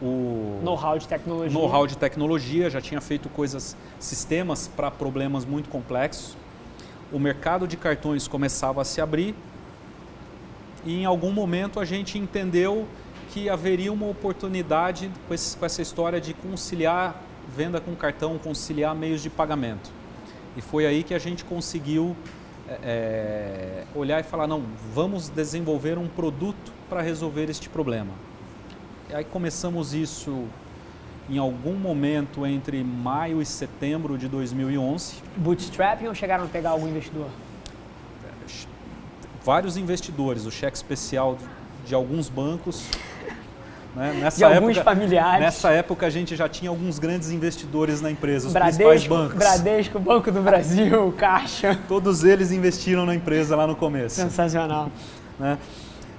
O know-how de tecnologia. Know-how de tecnologia, já tinha feito coisas, sistemas para problemas muito complexos. O mercado de cartões começava a se abrir e em algum momento a gente entendeu que haveria uma oportunidade com, esse, com essa história de conciliar venda com cartão, conciliar meios de pagamento. E foi aí que a gente conseguiu é, olhar e falar, não, vamos desenvolver um produto para resolver este problema. Aí começamos isso em algum momento entre maio e setembro de 2011. Bootstrapping ou chegaram a pegar algum investidor? Vários investidores, o cheque especial de alguns bancos né? Nessa de alguns época, familiares. Nessa época a gente já tinha alguns grandes investidores na empresa, os Bradesco, principais bancos. Bradesco, Banco do Brasil, Caixa. Todos eles investiram na empresa lá no começo. Sensacional. Né?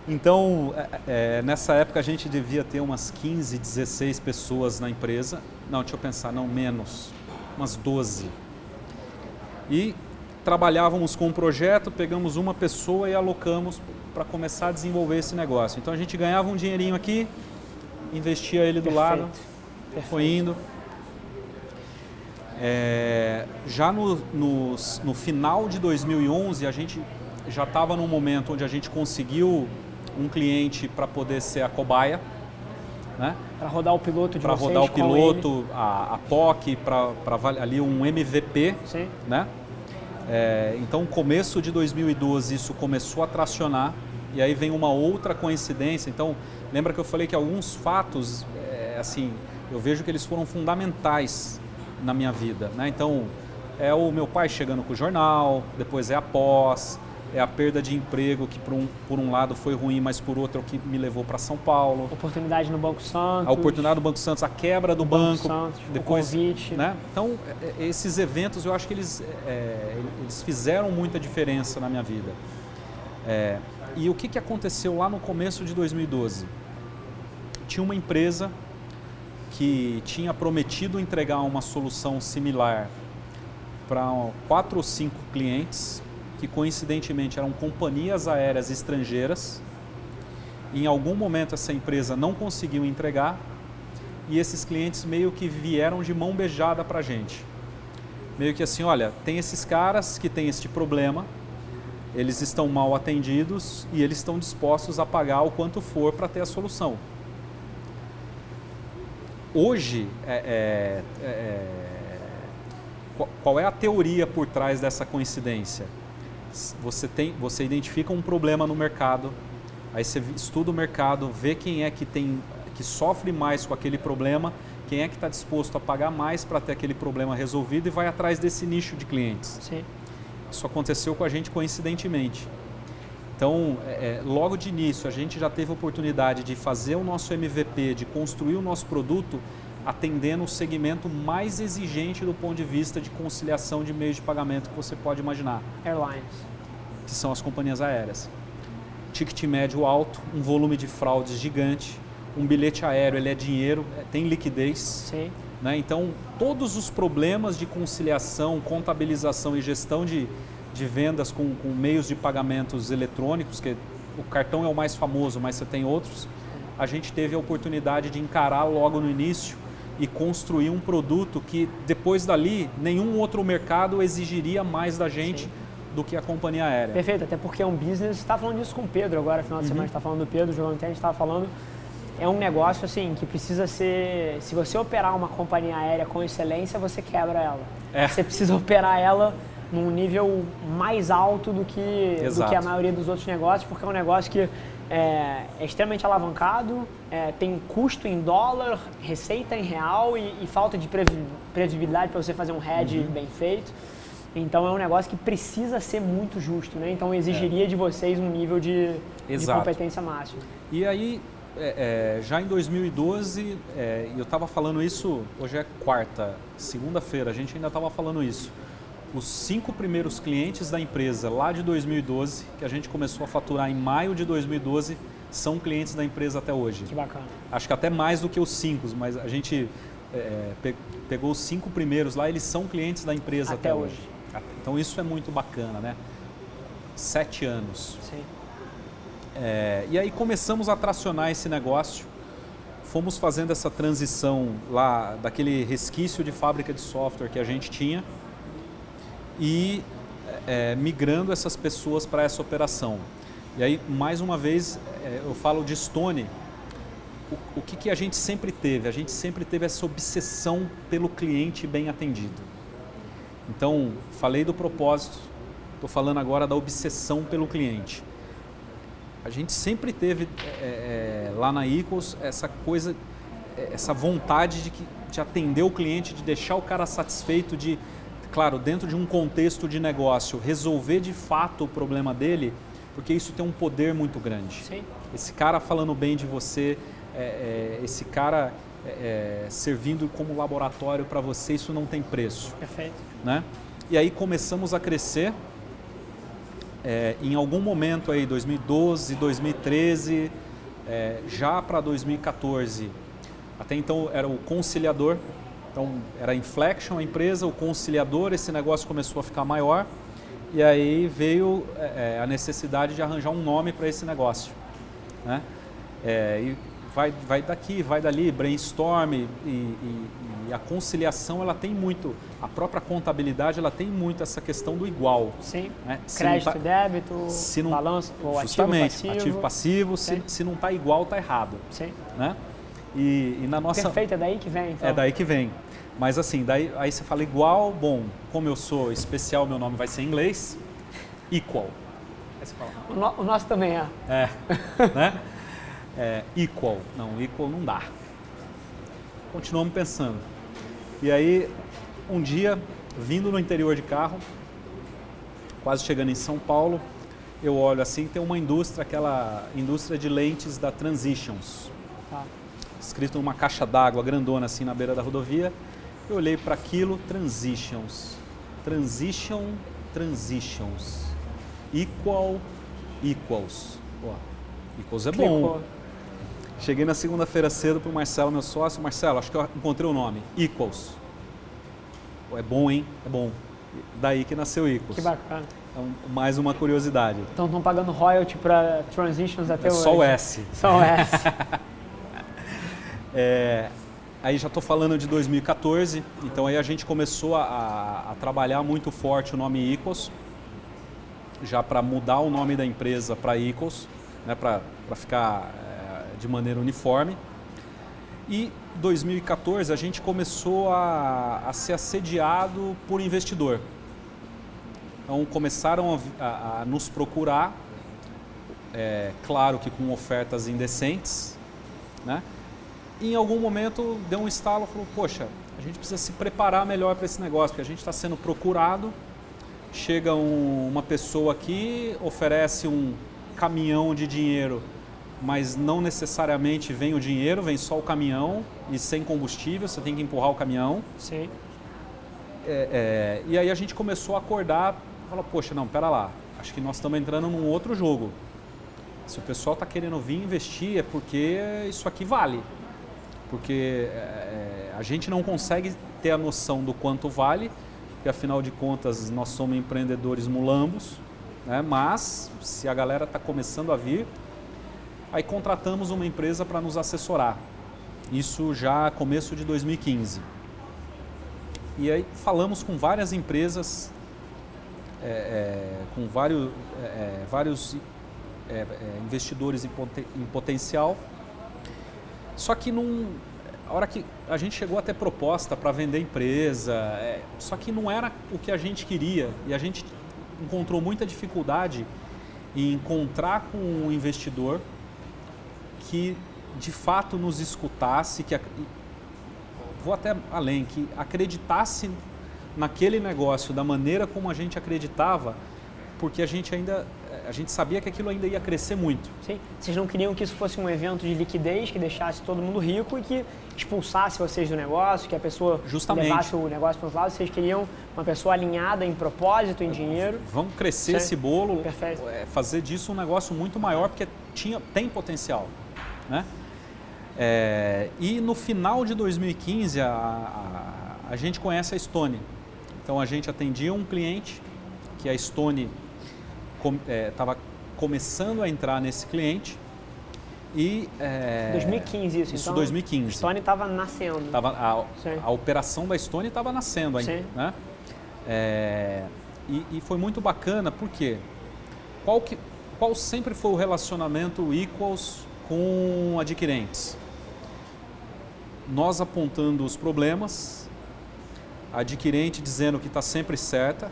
Então, é, é, nessa época a gente devia ter umas 15, 16 pessoas na empresa. Não, deixa eu pensar, não, menos. Umas 12. E trabalhávamos com um projeto, pegamos uma pessoa e alocamos para começar a desenvolver esse negócio. Então a gente ganhava um dinheirinho aqui, investia ele do Perfeito. lado, Perfeito. foi indo. É, já no, no, no, final de 2011, a gente já estava num momento onde a gente conseguiu um cliente para poder ser a cobaia. Né? Para rodar o piloto de Para rodar o piloto, a, a POC, para ali um MVP. Sim. Né? É, então, começo de 2012, isso começou a tracionar. E aí vem uma outra coincidência. Então, Lembra que eu falei que alguns fatos, é, assim, eu vejo que eles foram fundamentais na minha vida, né? Então, é o meu pai chegando com o jornal, depois é a pós, é a perda de emprego que por um, por um lado foi ruim, mas por outro é o que me levou para São Paulo. Oportunidade no Banco Santos. A oportunidade do Banco Santos, a quebra do banco, banco Santos, depois, o convite. Né? Então, é, é, esses eventos eu acho que eles, é, eles fizeram muita diferença na minha vida. É, e o que, que aconteceu lá no começo de 2012? Tinha uma empresa que tinha prometido entregar uma solução similar para quatro ou cinco clientes, que coincidentemente eram companhias aéreas estrangeiras. Em algum momento essa empresa não conseguiu entregar e esses clientes meio que vieram de mão beijada para a gente. Meio que assim, olha, tem esses caras que têm este problema, eles estão mal atendidos e eles estão dispostos a pagar o quanto for para ter a solução. Hoje, é, é, é, qual é a teoria por trás dessa coincidência? Você, tem, você identifica um problema no mercado, aí você estuda o mercado, vê quem é que, tem, que sofre mais com aquele problema, quem é que está disposto a pagar mais para ter aquele problema resolvido e vai atrás desse nicho de clientes. Sim. Isso aconteceu com a gente coincidentemente. Então, é, é, logo de início, a gente já teve a oportunidade de fazer o nosso MVP, de construir o nosso produto atendendo o segmento mais exigente do ponto de vista de conciliação de meios de pagamento que você pode imaginar. Airlines. Que são as companhias aéreas. Ticket médio alto, um volume de fraudes gigante, um bilhete aéreo ele é dinheiro, é, tem liquidez. Sim. Né? Então, todos os problemas de conciliação, contabilização e gestão de, de vendas com, com meios de pagamentos eletrônicos, que o cartão é o mais famoso, mas você tem outros, a gente teve a oportunidade de encarar logo no início e construir um produto que depois dali nenhum outro mercado exigiria mais da gente Sim. Do que a companhia aérea. Perfeito, até porque é um business, está falando disso com o Pedro agora, final de uhum. semana está falando do Pedro, jogando tênis, estava falando, é um negócio assim que precisa ser, se você operar uma companhia aérea com excelência, você quebra ela. É. Você precisa operar ela num nível mais alto do que, do que a maioria dos outros negócios, porque é um negócio que é, é extremamente alavancado, é, tem custo em dólar, receita em real e, e falta de previsibilidade para você fazer um hedge uhum. bem feito. Então é um negócio que precisa ser muito justo, né? Então exigiria é. de vocês um nível de, de competência máxima. E aí, é, é, já em 2012, é, eu estava falando isso, hoje é quarta, segunda-feira, a gente ainda estava falando isso os cinco primeiros clientes da empresa lá de 2012, que a gente começou a faturar em maio de 2012, são clientes da empresa até hoje. Que bacana. Acho que até mais do que os cinco, mas a gente é, pegou os cinco primeiros lá, eles são clientes da empresa até, até hoje. hoje. Então isso é muito bacana, né? Sete anos. Sim. É, e aí começamos a tracionar esse negócio. Fomos fazendo essa transição lá daquele resquício de fábrica de software que a gente tinha e é, migrando essas pessoas para essa operação. E aí, mais uma vez, é, eu falo de Stone. O, o que, que a gente sempre teve? A gente sempre teve essa obsessão pelo cliente bem atendido. Então, falei do propósito, estou falando agora da obsessão pelo cliente. A gente sempre teve é, é, lá na Equals essa coisa, é, essa vontade de, que, de atender o cliente, de deixar o cara satisfeito, de, claro, dentro de um contexto de negócio, resolver de fato o problema dele, porque isso tem um poder muito grande. Sim. Esse cara falando bem de você, é, é, esse cara é, é servindo como laboratório para você, isso não tem preço. Perfeito. Né? E aí começamos a crescer. É, em algum momento aí, 2012, 2013, é, já para 2014, até então era o conciliador, então era a Inflection a empresa, o conciliador, esse negócio começou a ficar maior e aí veio é, a necessidade de arranjar um nome para esse negócio. Né? É, e vai, vai daqui, vai dali, brainstorm e, e, e, a conciliação ela tem muito, a própria contabilidade ela tem muito essa questão do igual. Sim, né? crédito, tá, débito, se não, balanço, ou justamente, ativo passivo. Ativo passivo, se, se não está igual, está errado. Sim. Né? E, e, na nossa... Perfeito, é daí que vem então. É daí que vem. Mas assim, daí aí você fala igual, bom, como eu sou especial, meu nome vai ser em inglês, equal. O, no, o, nosso também é. É, né? É, equal. Não, equal não dá. Continuamos pensando. E aí, um dia, vindo no interior de carro, quase chegando em São Paulo, eu olho assim, tem uma indústria, aquela indústria de lentes da Transitions. Tá. Escrito numa caixa d'água grandona assim na beira da rodovia. Eu olhei para aquilo, transitions. Transition, transitions. Equal, equals. Pô, equals é bom. Cheguei na segunda-feira cedo para o Marcelo, meu sócio. Marcelo, acho que eu encontrei o nome. Equals. É bom, hein? É bom. Daí que nasceu Equals. Que bacana. Então, mais uma curiosidade. Então estão pagando royalty para Transitions até é hoje? Só o S. Só o S. é, aí já estou falando de 2014, então aí a gente começou a, a trabalhar muito forte o nome Icos, já para mudar o nome da empresa para Icos, né, para ficar é, de maneira uniforme. E 2014 a gente começou a, a ser assediado por investidor. Então começaram a, a, a nos procurar, é, claro que com ofertas indecentes, né? em algum momento deu um estalo e falou, poxa, a gente precisa se preparar melhor para esse negócio, porque a gente está sendo procurado, chega um, uma pessoa aqui, oferece um caminhão de dinheiro mas não necessariamente vem o dinheiro, vem só o caminhão e sem combustível, você tem que empurrar o caminhão. Sim. É, é, e aí a gente começou a acordar, falar, poxa, não, pera lá, acho que nós estamos entrando num outro jogo. Se o pessoal está querendo vir investir é porque isso aqui vale. Porque é, a gente não consegue ter a noção do quanto vale, porque afinal de contas nós somos empreendedores mulambos, né? mas se a galera está começando a vir, aí contratamos uma empresa para nos assessorar. Isso já começo de 2015. E aí falamos com várias empresas, é, é, com vários, é, é vários é, é, investidores em, poten em, potencial. Só que num, a hora que a gente chegou a ter proposta para vender empresa, só que não era o que a gente queria e a gente encontrou muita dificuldade em encontrar com um investidor que de fato nos escutasse, que vou até além, que acreditasse naquele negócio da maneira como a gente acreditava, porque a gente ainda a gente sabia que aquilo ainda ia crescer muito. Sim. Vocês não queriam que isso fosse um evento de liquidez que deixasse todo mundo rico e que expulsasse vocês do negócio, que a pessoa Justamente. levasse o negócio para os lados. Vocês queriam uma pessoa alinhada em propósito, em dinheiro. Vamos crescer Sim. esse bolo, Perfeito. É, fazer disso um negócio muito maior, porque tinha, tem potencial. Né? É, e no final de 2015, a, a, a, gente conhece a Stone. Então a gente atendia um cliente, que a Stone estava com, é, começando a entrar nesse cliente. E, é, 2015 isso, isso então, 2015. A Stone estava nascendo. Tava, a, a, operação da Stone estava nascendo ainda. Né? É, e, e, foi muito bacana, porque qual, que, qual sempre foi o relacionamento Equals com adquirentes? Nós apontando os problemas, adquirente dizendo que está sempre certa,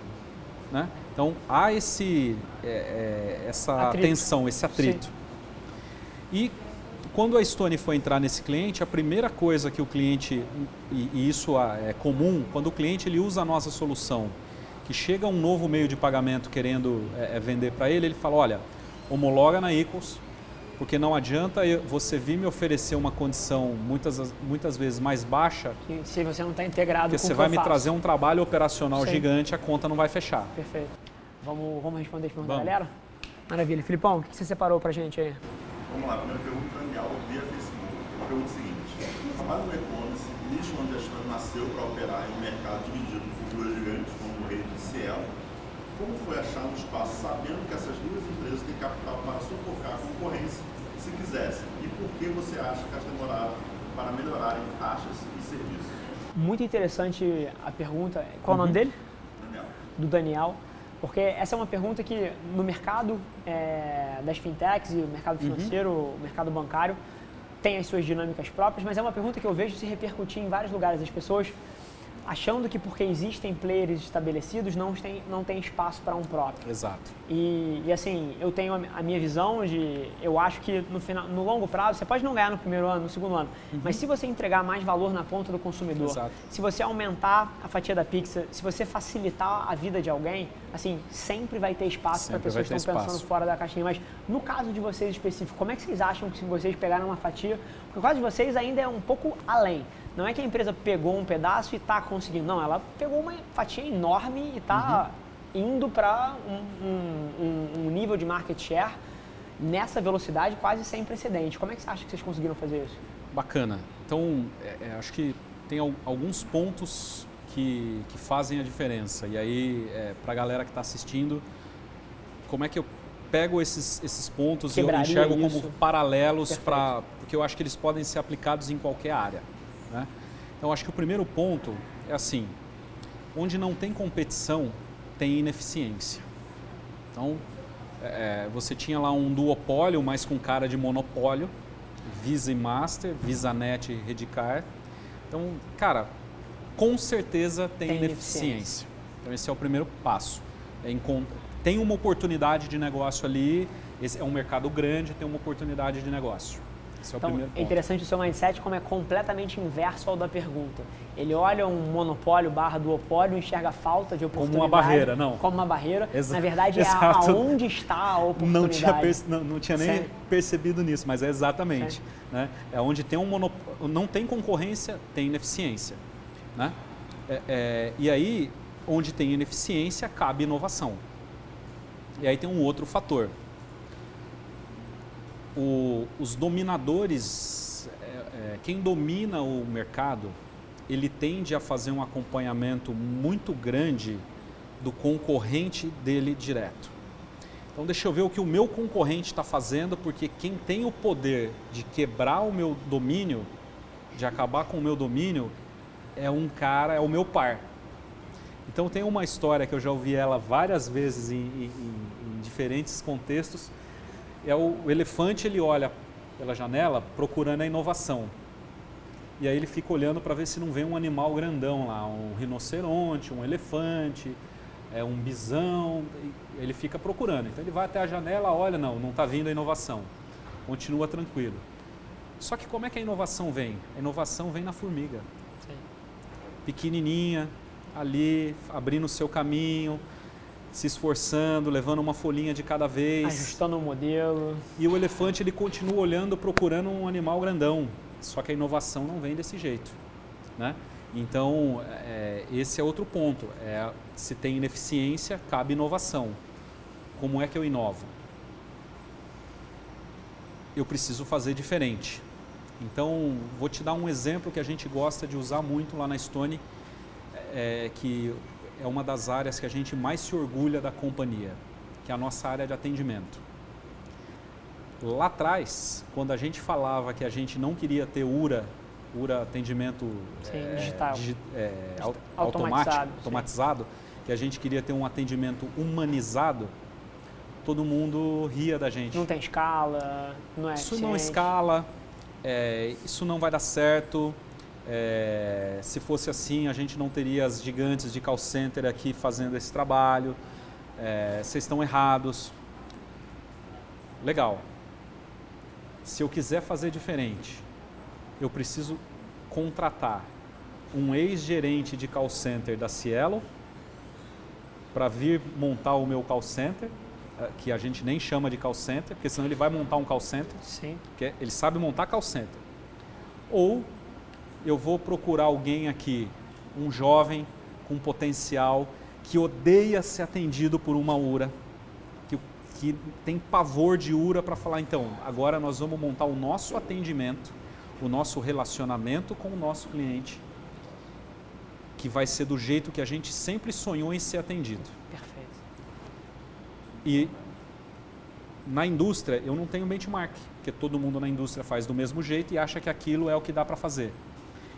né? Então há esse, é, é, essa atrito. tensão, esse atrito. Sim. E quando a Stone foi entrar nesse cliente, a primeira coisa que o cliente, e, e isso é comum, quando o cliente ele usa a nossa solução, que chega um novo meio de pagamento querendo é, é vender para ele, ele fala, olha, homologa na Equals, porque não adianta você vir me oferecer uma condição muitas, muitas vezes mais baixa. se você não está integrado porque com você vai me trazer um trabalho operacional Sim. gigante, a conta não vai fechar. Perfeito. Vamos, vamos responder as perguntas da galera? Maravilha. Filipão, o que você separou para gente aí? Vamos lá, primeira pergunta para Daniel via Facebook. A pergunta é a seguinte: trabalho no e-commerce, nicho onde a história nasceu para operar em um mercado dividido por figuras gigantes como o Rede e Cielo, como foi achar um espaço sabendo que essas duas empresas têm capital para sufocar a concorrência, se quisessem? E por que você acha que elas demoraram para melhorarem taxas e serviços? Muito interessante a pergunta. Qual uhum. o nome dele? Daniel. Do Daniel. Porque essa é uma pergunta que no mercado é, das fintechs e o mercado uhum. financeiro, uhum. o mercado bancário, tem as suas dinâmicas próprias, mas é uma pergunta que eu vejo se repercutir em vários lugares. As pessoas achando que porque existem players estabelecidos não tem, não tem espaço para um próprio. Exato. E, e, assim, eu tenho a, minha visão de, eu acho que no, final, no longo prazo, você pode não ganhar no primeiro ano, no segundo ano, uhum. mas se você entregar mais valor na ponta do consumidor, Exato. se você aumentar a fatia da Pixar, se você facilitar a vida de alguém, assim, sempre vai ter espaço para pessoas que estão pensando fora da caixinha. Mas no caso de vocês específico, como é que vocês acham que se vocês pegaram uma fatia, porque o caso de vocês ainda é um pouco além. Não é que a empresa pegou um pedaço e está conseguindo. Não, ela pegou uma fatia enorme e está uhum. indo para um, um, um, nível de market share nessa velocidade quase sem precedente. Como é que você acha que vocês conseguiram fazer isso? Bacana. Então, é, é, acho que tem alguns pontos que, que fazem a diferença. E aí, é, para a galera que está assistindo, como é que eu pego esses, esses pontos Quebraria e eu enxergo isso. como paralelos para porque eu acho que eles podem ser aplicados em qualquer área. Né? Então, acho que o primeiro ponto é assim: onde não tem competição, tem ineficiência. Então, é, você tinha lá um duopólio, mas com cara de monopólio, Visa e Master, VisaNet e Redcar. Então, cara, com certeza tem, tem ineficiência. ineficiência. Então, esse é o primeiro passo. É tem uma oportunidade de negócio ali, esse é um mercado grande, tem uma oportunidade de negócio. Esse é então, é interessante o seu mindset como é completamente inverso ao da pergunta. Ele olha um monopólio barra duopólio, enxerga a falta de oportunidade. uma barreira, não. Como uma barreira. Exa- Na verdade, é exato. aonde está a oportunidade. não tinha, não, não tinha nem percebido nisso, mas é exatamente. Né? É onde tem um monop... não tem concorrência, tem ineficiência. Né? É- é, e aí, onde tem ineficiência, cabe inovação. E aí tem um outro fator. O- os dominadores, é, é, quem domina o mercado, ele tende a fazer um acompanhamento muito grande do concorrente dele direto. Então deixa eu ver o que o meu concorrente está fazendo, porque quem tem o poder de quebrar o meu domínio, de acabar com o meu domínio, é um cara, é o meu par. Então tem uma história que eu já ouvi ela várias vezes em, em- em- em diferentes contextos. É o, o elefante ele olha pela janela procurando a inovação. E aí ele fica olhando para ver se não vem um animal grandão lá, um rinoceronte, um elefante, é um bisão. Ele fica procurando. Então ele vai até a janela, olha, não, não está vindo a inovação. Continua tranquilo. Só que como é que a inovação vem? A inovação vem na formiga Sim. pequenininha, ali, abrindo o seu caminho, se esforçando, levando uma folhinha de cada vez. Ajustando o modelo. E o elefante ele continua olhando, procurando um animal grandão. Só que a inovação não vem desse jeito, né? Então é, esse é outro ponto. É, se tem ineficiência, cabe inovação. Como é que eu inovo? Eu preciso fazer diferente. Então vou te dar um exemplo que a gente gosta de usar muito lá na Stone, é, que é uma das áreas que a gente mais se orgulha da companhia, que é a nossa área de atendimento. Lá atrás, quando a gente falava que a gente não queria ter URA, URA atendimento Sim, é, digital. digi- é, au- Automatizado, automático, automatizado, que a gente queria ter um atendimento humanizado, todo mundo ria da gente. Não tem escala, não é Isso não eficiente. escala, é, isso não vai dar certo. É, se fosse assim, a gente não teria as gigantes de call center aqui fazendo esse trabalho. é, vocês estão errados. Legal. Se eu quiser fazer diferente, eu preciso contratar um ex-gerente de call center da Cielo para vir montar o meu call center, eh, que a gente nem chama de call center, porque senão ele vai montar um call center, Sim. que é- ele sabe montar call center. Ou eu vou procurar alguém aqui, um jovem com potencial, que odeia ser atendido por uma URA, que, que tem pavor de URA para falar, então, agora nós vamos montar o nosso atendimento, o nosso relacionamento com o nosso cliente, que vai ser do jeito que a gente sempre sonhou em ser atendido. Perfeito. E na indústria eu não tenho benchmark, porque todo mundo na indústria faz do mesmo jeito e acha que aquilo é o que dá para fazer.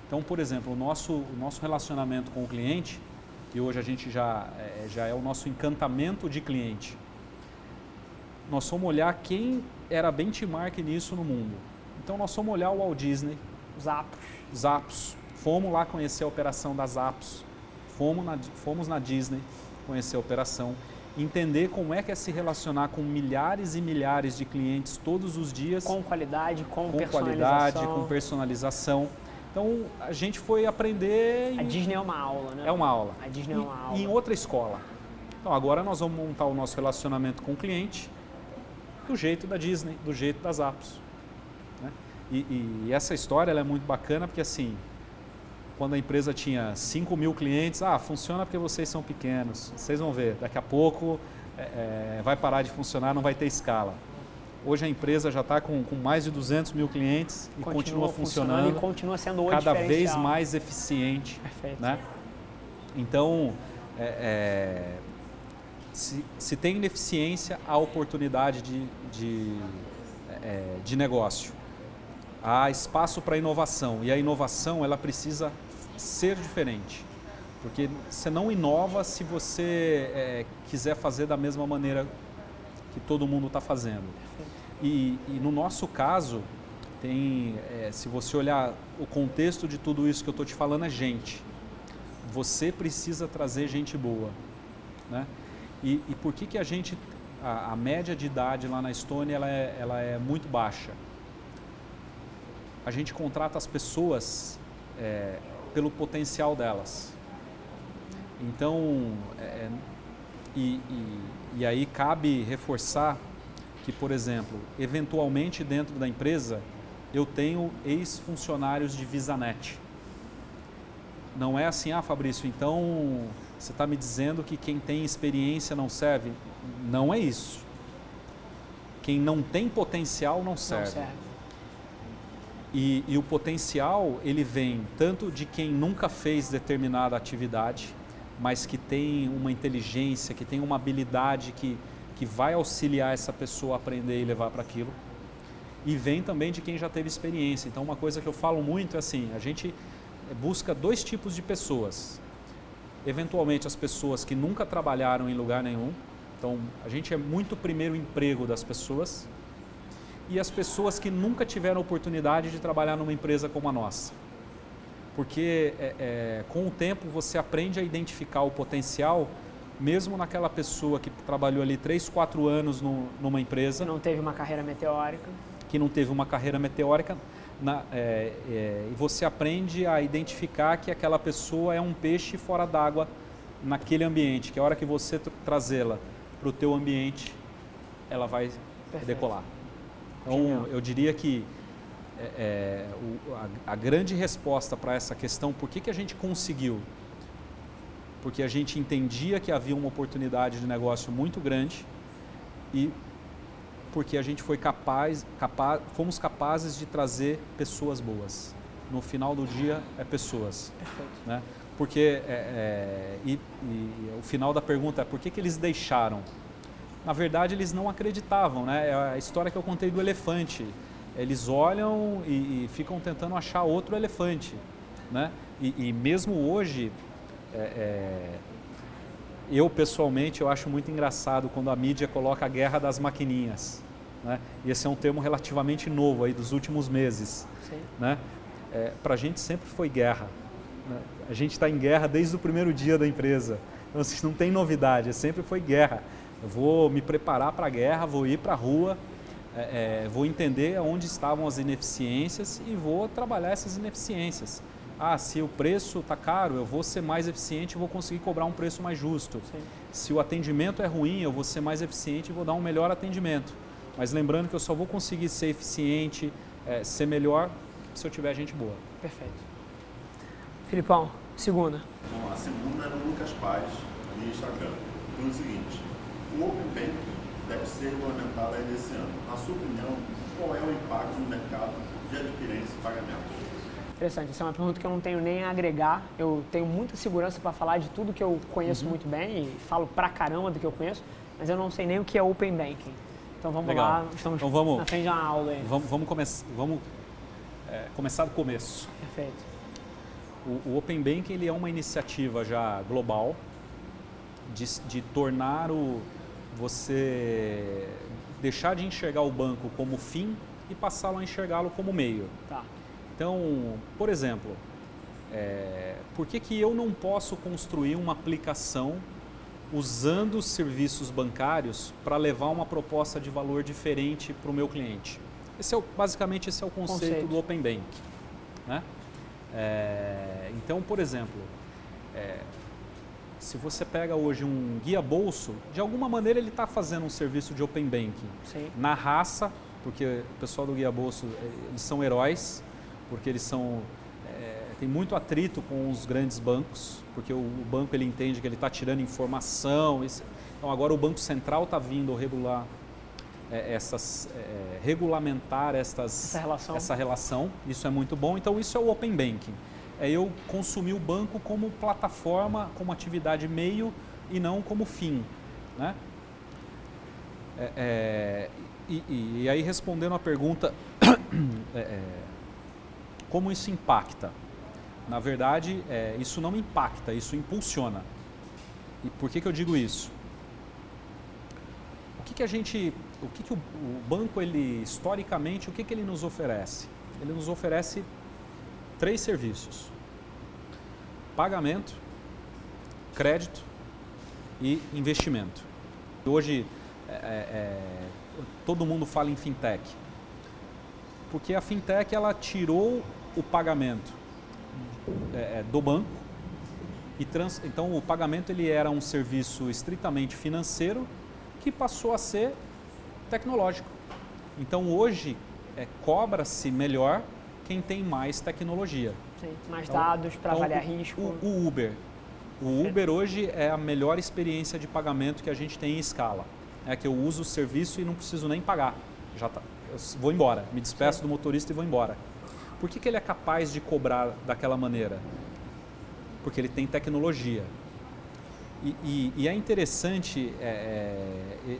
Então, por exemplo, o nosso, o nosso relacionamento com o cliente, que hoje a gente já é, já é o nosso encantamento de cliente, nós fomos olhar quem era benchmark nisso no mundo. Então, nós fomos olhar o Walt Disney, Os apos. Zappos. Fomos lá conhecer a operação da Zappos. Fomos na, fomos na Disney conhecer a operação. Entender como é que é se relacionar com milhares e milhares de clientes todos os dias. Com qualidade, com, com personalização. qualidade, com personalização. Então, a gente foi aprender... A em- Disney é uma aula, né? é uma aula. A Disney é uma E- aula. Em outra escola. Então, agora nós vamos montar o nosso relacionamento com o cliente do jeito da Disney, do jeito das apps. né? E, e essa história é muito bacana porque, assim, quando a empresa tinha 5 mil clientes, ah, funciona porque vocês são pequenos. Vocês vão ver, daqui a pouco é, é, vai parar de funcionar, não vai ter escala. Hoje a empresa já está com, com mais de 200 mil clientes e continua, funcionando, e continua sendo o cada vez mais eficiente Perfeito. né? Então, é, é, se, se tem ineficiência, há oportunidade de, de, é, de negócio. Há espaço para inovação e a inovação ela precisa ser diferente. Porque você não inova se você é, quiser fazer da mesma maneira que todo mundo está fazendo. E, e no nosso caso, tem, é, se você olhar o contexto de tudo isso que eu estou te falando é gente. Você precisa trazer gente boa, né? E, e por que que a gente, a, a média de idade lá na Estônia ela é, ela é muito baixa? a gente contrata as pessoas é, pelo potencial delas. Então, é, e, e, e aí cabe reforçar que, por exemplo, eventualmente dentro da empresa eu tenho ex-funcionários de VisaNet. Não é assim, ah, Fabrício, então você está me dizendo que quem tem experiência não serve? Não é isso. Quem não tem potencial não serve. Não serve. E, e, o potencial ele vem tanto de quem nunca fez determinada atividade, mas que tem uma inteligência, que tem uma habilidade que, que vai auxiliar essa pessoa a aprender e levar para aquilo. E vem também de quem já teve experiência. Então, uma coisa que eu falo muito é assim: a gente busca dois tipos de pessoas. Eventualmente, as pessoas que nunca trabalharam em lugar nenhum. Então, a gente é muito primeiro emprego das pessoas. E as pessoas que nunca tiveram oportunidade de trabalhar numa empresa como a nossa porque é, é, com o tempo você aprende a identificar o potencial, mesmo naquela pessoa que trabalhou ali 3, 4 anos no, numa empresa. Que não teve uma carreira meteórica. Que não teve uma carreira meteórica. Na, é, é, e você aprende a identificar que aquela pessoa é um peixe fora d'água naquele ambiente, que a hora que você trazê-la para o teu ambiente, ela vai Perfeito. decolar. Então, Genial. eu diria que é, é, o, a, a, grande resposta para essa questão, por que, que a gente conseguiu? Porque a gente entendia que havia uma oportunidade de negócio muito grande e porque a gente foi capaz, capaz, fomos capazes de trazer pessoas boas. No final do dia é pessoas, Perfeito. né? Porque é, é, e, e, o final da pergunta é por que, que eles deixaram? Na verdade, eles não acreditavam, né? É a história que eu contei do elefante eles olham e, e ficam tentando achar outro elefante. Né? E, e mesmo hoje, é, é, eu pessoalmente eu acho muito engraçado quando a mídia coloca a guerra das maquininhas. Né? E esse é um termo relativamente novo aí dos últimos meses. Né? É, Para a gente sempre foi guerra. Né? A gente está em guerra desde o primeiro dia da empresa. Então, assim, não tem novidade, sempre foi guerra. Eu vou me preparar para a guerra, vou ir para a rua, é, é, vou entender onde estavam as ineficiências e vou trabalhar essas ineficiências. Ah, se o preço está caro, eu vou ser mais eficiente e vou conseguir cobrar um preço mais justo. Sim. Se o atendimento é ruim, eu vou ser mais eficiente e vou dar um melhor atendimento. Mas lembrando que eu só vou conseguir ser eficiente, é, ser melhor, se eu tiver gente boa. Perfeito. Filipão, segunda. Bom, a segunda é no Lucas Paz, no Instagram. Então é o seguinte, o Open Banking deve ser regulamentada ainda esse ano. Na sua opinião, qual é o impacto no mercado de adquirência e pagamentos? Interessante, essa é uma pergunta que eu não tenho nem a agregar. Eu tenho muita segurança para falar de tudo que eu conheço uhum. muito bem e falo pra caramba do que eu conheço, mas eu não sei nem o que é Open Banking. Então vamos Legal. lá, estamos então vamos, na frente de uma aula aí. Vamos, vamos, come vamos é, começar do começo. Perfeito. O, o, Open Banking ele é uma iniciativa já global de, de tornar o, você deixar de enxergar o banco como fim e passá-lo a enxergá-lo como meio. Tá. Então, por exemplo, é, por que, que eu não posso construir uma aplicação usando os serviços bancários para levar uma proposta de valor diferente para o meu cliente? Esse é o, basicamente esse é o conceito, conceito. do Open Bank. Né? É, então, por exemplo, é, se você pega hoje um guia bolso, de alguma maneira ele está fazendo um serviço de open banking. Sim. Na raça, porque o pessoal do guia bolso eh, eles são heróis, porque eles são é, tem muito atrito com os grandes bancos, porque o, o banco ele entende que ele está tirando informação. Isso, então agora o banco central está vindo regular é, essas é, regulamentar estas, essa relação. essa relação. Isso é muito bom. Então isso é o open banking é eu consumir o banco como plataforma, como atividade meio e não como fim. Né? É, é, e, e, aí respondendo a pergunta, é, é, como isso impacta? Na verdade, é, isso não impacta, isso impulsiona. E por que, que eu digo isso? O que, que a gente, o que, que o, o banco ele historicamente, o que, que ele nos oferece? Ele nos oferece três serviços: pagamento, crédito e investimento. Hoje é, é, é, todo mundo fala em fintech. Porque a fintech ela tirou o pagamento é, é, do banco e trans, então o pagamento ele era um serviço estritamente financeiro que passou a ser tecnológico. Então hoje é, cobra-se melhor quem tem mais tecnologia. Sim, mais então, dados para então, avaliar o, risco. O, o Uber. O Uber hoje é a melhor experiência de pagamento que a gente tem em escala. É que eu uso o serviço e não preciso nem pagar. Já tá, vou embora, me despeço Sim. do motorista e vou embora. Por que, que ele é capaz de cobrar daquela maneira? Porque ele tem tecnologia. E, e, e é interessante é, é,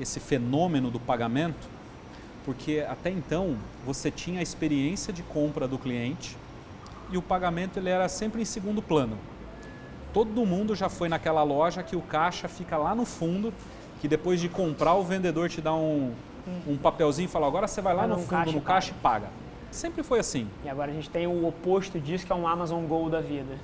esse fenômeno do pagamento, porque até então você tinha a experiência de compra do cliente e o pagamento ele era sempre em segundo plano. Todo mundo já foi naquela loja que o caixa fica lá no fundo, que depois de comprar o vendedor te dá um, um papelzinho e fala agora você vai lá no fundo caixa no caixa e paga. Sempre foi assim. E agora a gente tem o oposto disso, que é um Amazon Go da vida.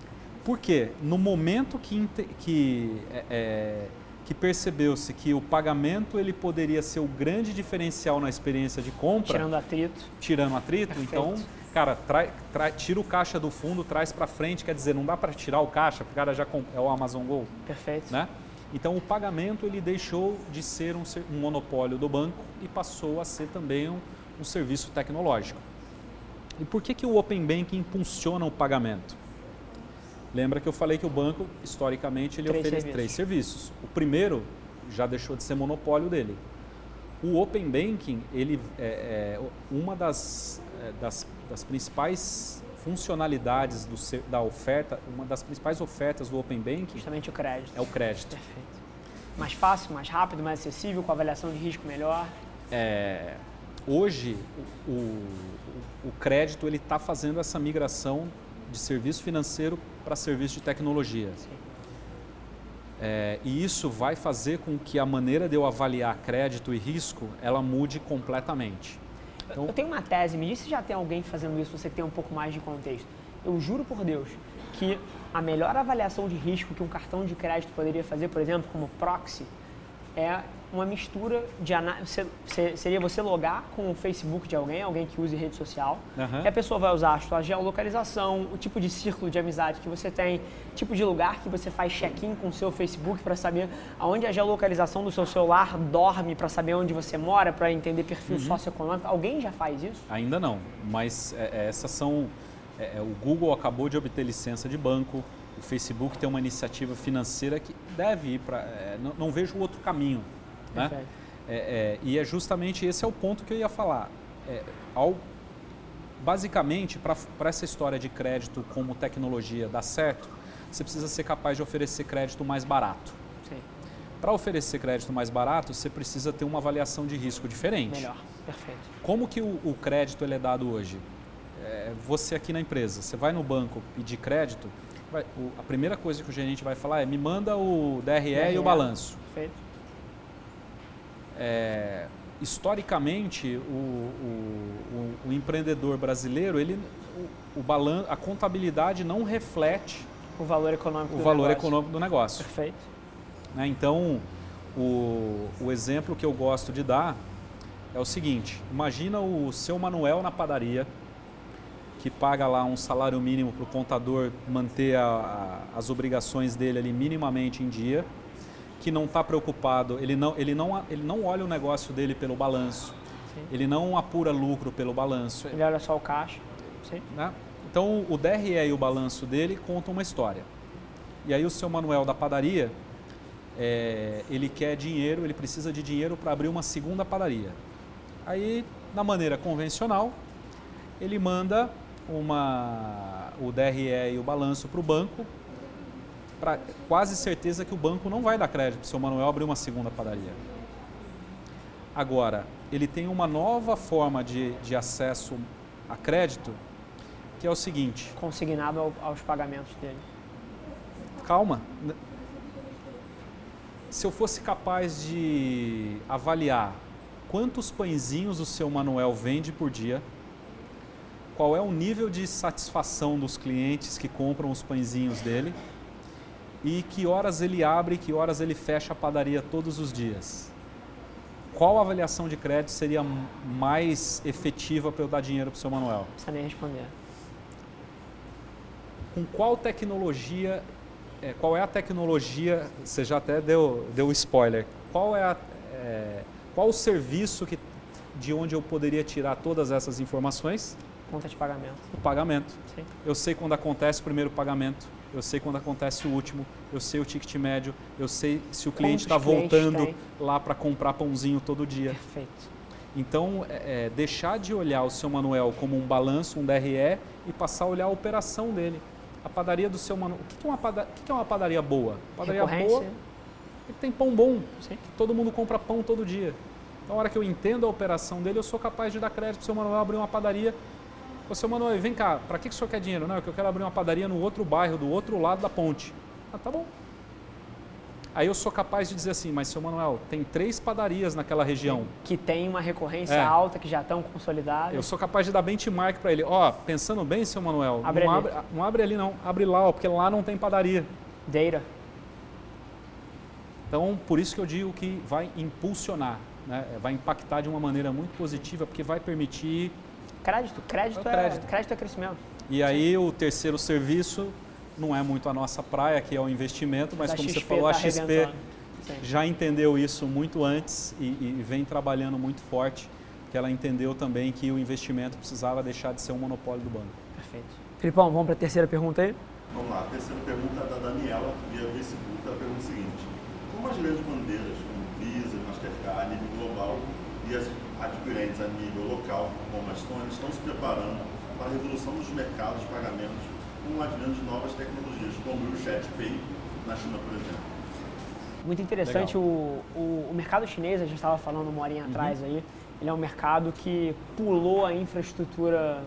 Por quê? No momento que, que, é, é, que percebeu-se que o pagamento ele poderia ser o grande diferencial na experiência de compra... Tirando atrito. Tirando atrito, Perfeito. então, cara, trai, trai, tira o caixa do fundo, traz para frente, quer dizer, não dá para tirar o caixa, porque o cara já é o Amazon Go. Perfeito. Né? Então, o pagamento ele deixou de ser um, um monopólio do banco e passou a ser também um, um serviço tecnológico. E por que, que o Open Banking impulsiona o pagamento? Lembra que eu falei que o banco, historicamente, ele três oferece serviços. três serviços. O primeiro já deixou de ser monopólio dele. O Open Banking, ele é, é uma das, é, das, das, principais funcionalidades do, da oferta, uma das principais ofertas do Open Banking... Justamente o crédito. É o crédito. Perfeito. Mais fácil, mais rápido, mais acessível, com avaliação de risco melhor. É, hoje, o, o o crédito ele está fazendo essa migração de serviço financeiro para serviço de tecnologia. É, e isso vai fazer com que a maneira de eu avaliar crédito e risco ela mude completamente. Então, eu tenho uma tese, me diz se já tem alguém fazendo isso, você tem um pouco mais de contexto. Eu juro por Deus que a melhor avaliação de risco que um cartão de crédito poderia fazer, por exemplo, como proxy, é uma mistura de análise. Seria você logar com o Facebook de alguém, alguém que use rede social, uhum. e a pessoa vai usar a sua geolocalização, o tipo de círculo de amizade que você tem, tipo de lugar que você faz check-in com o seu Facebook para saber aonde a geolocalização do seu celular dorme, para saber onde você mora, para entender perfil uhum. socioeconômico. Alguém já faz isso? Ainda não, mas é, é essas são. É, é, o Google acabou de obter licença de banco, o Facebook tem uma iniciativa financeira que deve ir para. É, não, não vejo outro caminho né? É, é, e é justamente esse é o ponto que eu ia falar. É, ao, basicamente, para essa história de crédito como tecnologia dar certo, você precisa ser capaz de oferecer crédito mais barato. Para oferecer crédito mais barato, você precisa ter uma avaliação de risco diferente. Melhor, perfeito. Como que o, o crédito ele é dado hoje? É, você aqui na empresa, você vai no banco pedir crédito, vai, o, a primeira coisa que o gerente vai falar é me manda o DRE, DRE. e o balanço. Perfeito é, historicamente, o, o, o, empreendedor brasileiro, ele, o, o balan a contabilidade não reflete o valor econômico o do valor negócio. econômico do negócio. Perfeito. Né? Então, o, o exemplo que eu gosto de dar é o seguinte: imagina o seu Manuel na padaria que paga lá um salário mínimo para o contador manter a, a, as obrigações dele ali minimamente em dia que não está preocupado, ele não, ele, não, ele não olha o negócio dele pelo balanço, Sim. ele não apura lucro pelo balanço. Ele olha só o caixa. Né? Então o DRE e o balanço dele contam uma história. E aí o seu Manuel da padaria, é, ele quer dinheiro, ele precisa de dinheiro para abrir uma segunda padaria. Aí, na maneira convencional, ele manda uma, o DRE e o balanço para o banco pra, quase certeza que o banco não vai dar crédito para o seu Manuel abrir uma segunda padaria. Agora, ele tem uma nova forma de, de acesso a crédito, que é o seguinte... Consignado ao, aos pagamentos dele. Calma. Se eu fosse capaz de avaliar quantos pãezinhos o seu Manuel vende por dia, qual é o nível de satisfação dos clientes que compram os pãezinhos dele e que horas ele abre e que horas ele fecha a padaria todos os dias. qual avaliação de crédito seria mais efetiva para eu dar dinheiro para o seu Manuel? Nem responder. Com qual tecnologia, é, qual é a tecnologia, você já até deu, deu spoiler, qual é, a, é, qual o serviço que, de onde eu poderia tirar todas essas informações? Conta de pagamento. O pagamento. Sim. Eu sei quando acontece o primeiro pagamento, eu sei quando acontece o último, eu sei o ticket médio, eu sei se o cliente está voltando tem? lá para comprar pãozinho todo dia. Perfeito. Então, é, é, deixar de olhar o seu Manuel como um balanço, um DRE e passar a olhar a operação dele. A padaria do seu Manuel. O que é uma, pada... o que é uma padaria boa? Padaria boa é que tem pão bom. Sim. todo mundo compra pão todo dia. Então, na hora que eu entendo a operação dele, eu sou capaz de dar crédito para o seu Manuel abrir uma padaria Ô, seu Manuel, vem cá, para que, que o senhor quer dinheiro? Não, é que eu quero abrir uma padaria no outro bairro, do outro lado da ponte. Ah, tá bom. Aí eu sou capaz de dizer assim, mas seu Manuel, tem três padarias naquela região. Que tem uma recorrência é. alta, que já estão consolidadas. Eu sou capaz de dar benchmark para ele. Ó, pensando bem, seu Manuel, abre não, abre, não abre ali não, abre lá, ó, porque lá não tem padaria. Data. Então, por isso que eu digo que vai impulsionar, né? vai impactar de uma maneira muito positiva, porque vai permitir Crédito, crédito é, crédito. É, crédito é crescimento. E aí o terceiro serviço não é muito a nossa praia, que é o investimento, mas, como XP você falou, tá a XP já entendeu isso muito antes e, e, vem trabalhando muito forte, porque ela entendeu também que o investimento precisava deixar de ser um monopólio do banco. Perfeito. Filipão, vamos para a terceira pergunta aí? Vamos lá, a terceira pergunta é da Daniela, via Facebook, ela pergunta o seguinte, como as grandes bandeiras, como Visa, Mastercard, a nível global, e as adquirentes a nível local, como a Stone, estão se preparando para a revolução dos mercados de pagamentos com o advento de novas tecnologias, como o Chat Pay na China, por exemplo. Muito interessante, o, o, o, mercado chinês, a gente estava falando uma horinha uhum. atrás aí, ele é um mercado que pulou a infraestrutura...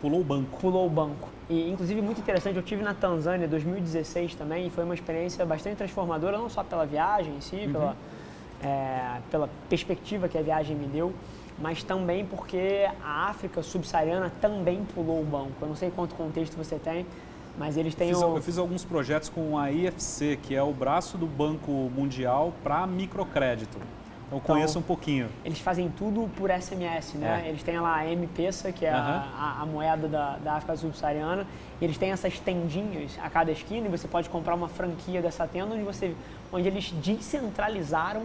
Pulou o banco. Pulou o banco. E, inclusive, muito interessante, eu tive na Tanzânia em 2016 também, e foi uma experiência bastante transformadora, não só pela viagem em si, uhum. pela é, pela perspectiva que a viagem me deu, mas também porque a África subsaariana também pulou o banco. Eu não sei quanto contexto você tem, mas eles têm. Eu fiz, o... eu fiz alguns projetos com a IFC, que é o braço do Banco Mundial para microcrédito. Eu então, conheço um pouquinho. Eles fazem tudo por SMS, né? É. Eles têm lá a M-Pesa, que é uhum. a, a, moeda da, da África subsaariana, e eles têm essas tendinhas a cada esquina e você pode comprar uma franquia dessa tenda onde, você, onde eles descentralizaram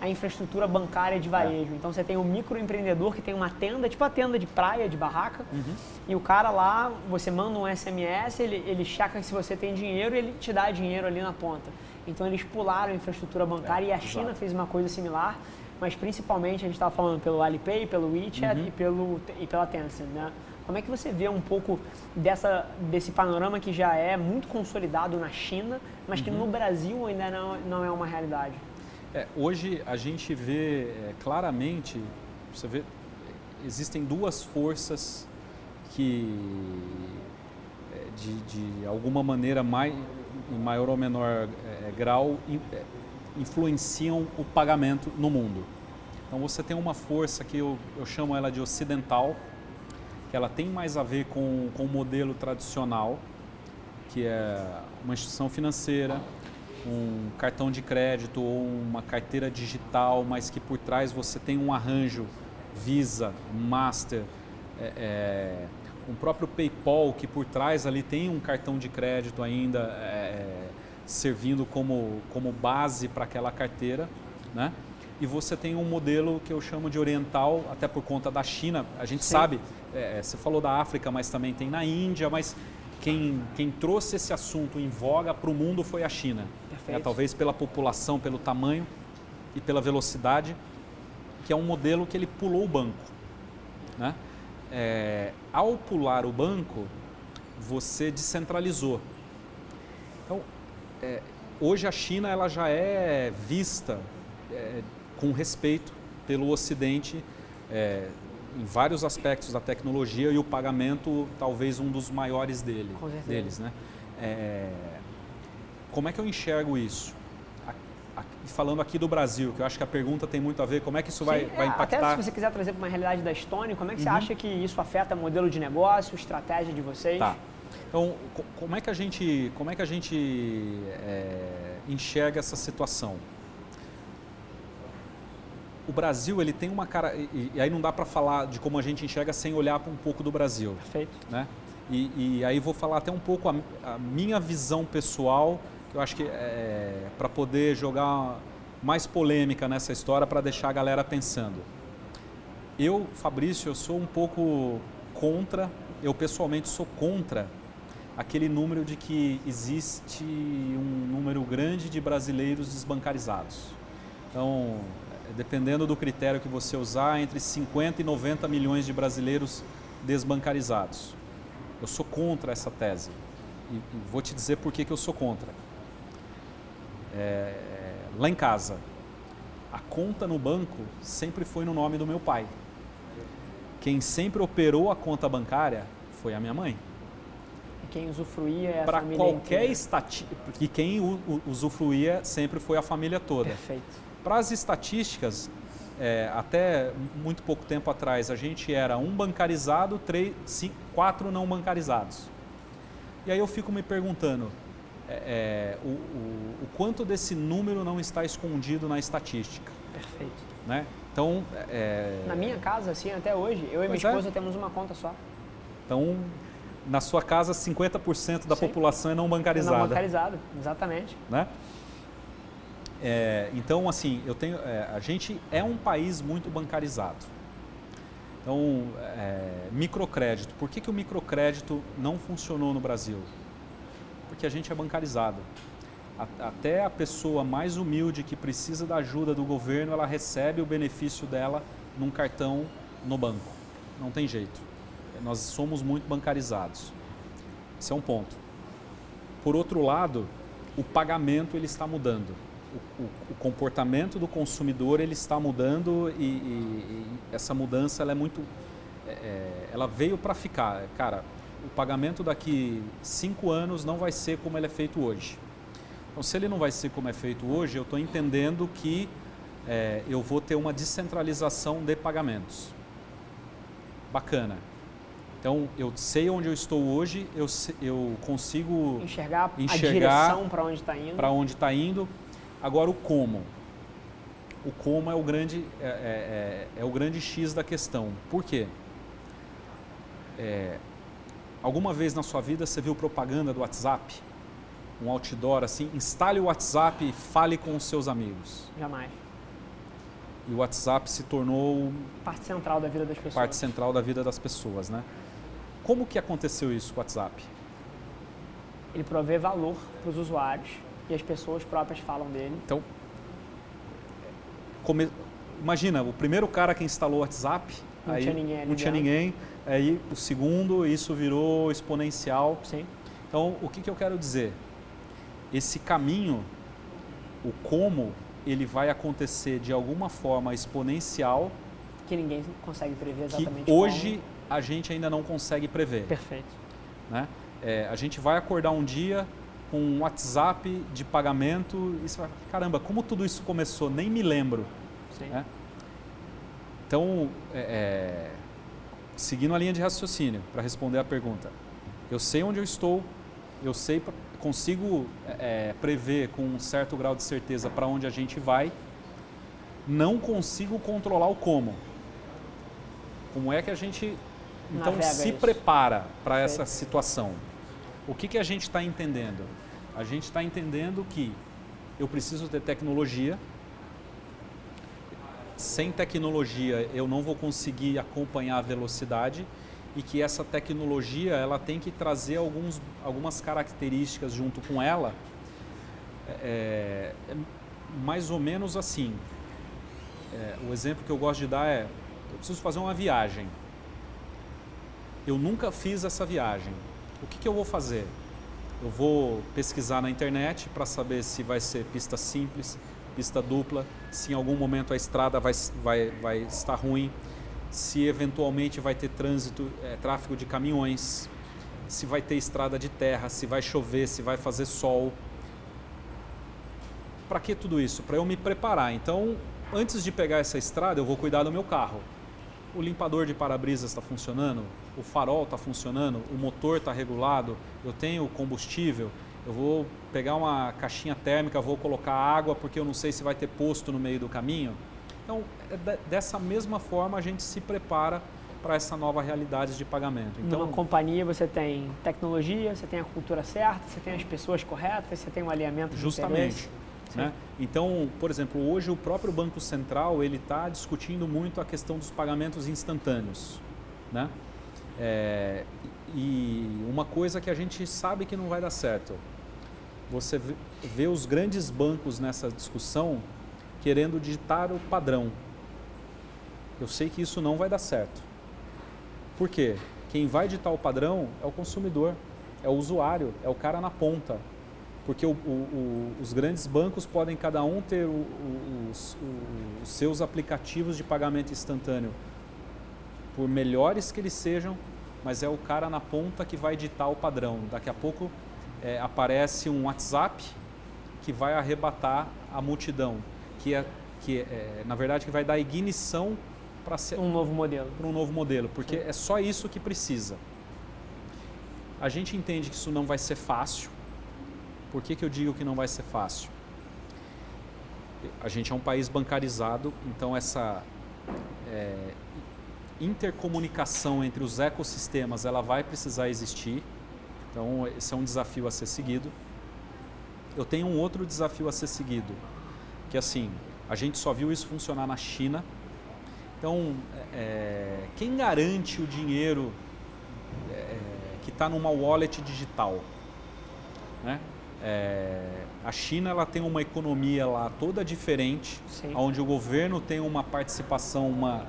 a infraestrutura bancária de varejo. É. Então você tem um microempreendedor que tem uma tenda, tipo a tenda de praia, de barraca, uhum. e o cara lá, você manda um SMS, ele, ele checa se você tem dinheiro e ele te dá dinheiro ali na ponta. Então eles pularam a infraestrutura bancária é, e a China exato. fez uma coisa similar, mas principalmente a gente estava falando pelo Alipay, pelo WeChat uhum. e, pelo, e pela Tencent, né? Como é que você vê um pouco dessa, desse panorama que já é muito consolidado na China, mas que uhum. no Brasil ainda não, não é uma realidade? É, hoje a gente vê é, claramente, você vê, existem duas forças que é, de, de alguma maneira mais, em maior ou menor é, grau é, influenciam o pagamento no mundo. Então você tem uma força que eu, eu chamo ela de ocidental, que ela tem mais a ver com, com o modelo tradicional, que é uma instituição financeira, um cartão de crédito ou uma carteira digital, mas que por trás você tem um arranjo Visa, Master, é, é, um próprio PayPal que por trás ali tem um cartão de crédito ainda é, servindo como, como base para aquela carteira, né? E você tem um modelo que eu chamo de oriental, até por conta da China. A gente Sim. sabe, é, você falou da África, mas também tem na Índia, mas quem, quem trouxe esse assunto em voga para o mundo foi a China. É, talvez pela população, pelo tamanho e pela velocidade, que é um modelo que ele pulou o banco. Né? É, ao pular o banco, você descentralizou. Então, é, hoje a China ela já é vista é, com respeito pelo Ocidente é, em vários aspectos da tecnologia e o pagamento talvez um dos maiores dele, deles. Né? É, como é que eu enxergo isso? falando aqui do Brasil, que eu acho que a pergunta tem muito a ver, como é que isso vai, vai é, impactar? Até se você quiser trazer para uma realidade da Estônia, como é que uhum. você acha que isso afeta o modelo de negócio, estratégia de vocês? Tá. Então, como é que a gente, como é que a gente é, enxerga essa situação? o Brasil ele tem uma cara e, e aí não dá para falar de como a gente enxerga sem olhar um pouco do Brasil, Perfeito. né? E, e aí vou falar até um pouco a, a minha visão pessoal, eu acho que é, para poder jogar mais polêmica nessa história para deixar a galera pensando. Eu, Fabrício, eu sou um pouco contra, eu pessoalmente sou contra aquele número de que existe um número grande de brasileiros desbancarizados. Então, dependendo do critério que você usar, entre 50 e 90 milhões de brasileiros desbancarizados. Eu sou contra essa tese. E vou te dizer por que, que eu sou contra. É, lá em casa, a conta no banco sempre foi no nome do meu pai. Quem sempre operou a conta bancária foi a minha mãe. E quem usufruía é a Para família qualquer estatística, e quem usufruía sempre foi a família toda. Perfeito. Para as estatísticas, é, até muito pouco tempo atrás, a gente era um bancarizado, três, cinco, quatro não bancarizados. E aí eu fico me perguntando, é, é, o, o- o quanto desse número não está escondido na estatística, Perfeito. né? Então, é, Na minha casa, assim, até hoje, eu e minha Pois é. esposa temos uma conta só. então na sua casa 50% da Sim. população é não bancarizada. Não bancarizado, exatamente. né? É, então, assim, eu tenho, é, a gente é um país muito bancarizado. Então, é, microcrédito. Por que, que o microcrédito não funcionou no Brasil? Porque a gente é bancarizado. Até a pessoa mais humilde que precisa da ajuda do governo, ela recebe o benefício dela num cartão no banco. Não tem jeito. Nós somos muito bancarizados. Esse é um ponto. Por outro lado, o pagamento ele está mudando. O, o- o comportamento do consumidor ele está mudando e, e- e essa mudança ela é muito, é, é, ela veio para ficar. Cara, o pagamento daqui cinco anos não vai ser como ele é feito hoje. Então, se ele não vai ser como é feito hoje, eu estou entendendo que é, eu vou ter uma descentralização de pagamentos. Bacana. Então, eu sei onde eu estou hoje, eu, eu consigo Enxergar, Enxergar a direção para onde está indo. para onde está indo. Agora o como. O como é o grande é, é- é- é o grande X da questão. Por quê? É, alguma vez na sua vida você viu propaganda do WhatsApp? Um outdoor assim? Instale o WhatsApp e fale com os seus amigos. Jamais. E o WhatsApp se tornou Parte central da vida das pessoas. parte central da vida das pessoas, né? Como que aconteceu isso com o WhatsApp? Ele provê valor para os usuários e as pessoas próprias falam dele. Então, come- imagina, o primeiro cara que instalou o WhatsApp, Não aí tinha ninguém não tinha ninguém, aí o segundo, isso virou exponencial. Sim. Então, o que, que eu quero dizer? Esse caminho, o como, ele vai acontecer de alguma forma exponencial Que ninguém consegue prever que exatamente hoje a gente ainda não consegue prever. como. Perfeito. né? É, a gente vai acordar um dia com um WhatsApp de pagamento e você vai, caramba, como tudo isso começou? Nem me lembro. Sim. né? Então, é, é, seguindo a linha de raciocínio, para responder a pergunta, eu sei onde eu estou, eu sei, consigo é, prever com um certo grau de certeza para onde a gente vai, não consigo controlar o como. Como é que a gente então Navega se isso. prepara para essa situação? O que, que a gente está entendendo? A gente está entendendo que eu preciso ter tecnologia, sem tecnologia eu não vou conseguir acompanhar a velocidade e que essa tecnologia ela tem que trazer alguns, algumas características junto com ela é, é mais ou menos assim. É, o exemplo que eu gosto de dar é eu preciso fazer uma viagem. Eu nunca fiz essa viagem. O que, que eu vou fazer? Eu vou pesquisar na internet para saber se vai ser pista simples, pista dupla, se em algum momento a estrada vai, vai, vai estar ruim, se eventualmente vai ter trânsito, é, tráfego de caminhões, se vai ter estrada de terra, se vai chover, se vai fazer sol. Para que tudo isso? Para eu me preparar. Então, antes de pegar essa estrada, eu vou cuidar do meu carro. O limpador de para-brisas está funcionando, o farol está funcionando, o motor está regulado, eu tenho combustível, eu vou pegar uma caixinha térmica, vou colocar água porque eu não sei se vai ter posto no meio do caminho. Então, é dessa mesma forma, a gente se prepara para essa nova realidade de pagamento. Então, Numa companhia você tem tecnologia, você tem a cultura certa, você tem as pessoas corretas, você tem um alinhamento Justamente. Né? Então, por exemplo, hoje o próprio Banco Central ele está discutindo muito a questão dos pagamentos instantâneos. Né? É, e uma coisa que a gente sabe que não vai dar certo, você vê os grandes bancos nessa discussão querendo digitar o padrão. Eu sei que isso não vai dar certo. Por quê? Quem vai ditar o padrão é o consumidor, é o usuário, é o cara na ponta. Porque o, o, os grandes bancos podem cada um ter o, os, os seus aplicativos de pagamento instantâneo, por melhores que eles sejam, mas é o cara na ponta que vai ditar o padrão. Daqui a pouco é, aparece um WhatsApp que vai arrebatar a multidão, que é, que é, na verdade que vai dar ignição para ser um novo modelo. Para um novo modelo, porque Sim. é só isso que precisa. A gente entende que isso não vai ser fácil. Por que, que eu digo que não vai ser fácil? A gente é um país bancarizado, então essa é, intercomunicação entre os ecossistemas ela vai precisar existir. Então esse é um desafio a ser seguido. Eu tenho um outro desafio a ser seguido, que assim a gente só viu isso funcionar na China então, é, quem garante o dinheiro é, que está numa wallet digital? Né? É, a China ela tem uma economia lá toda diferente, Sim. onde o governo tem uma participação uma, é, é,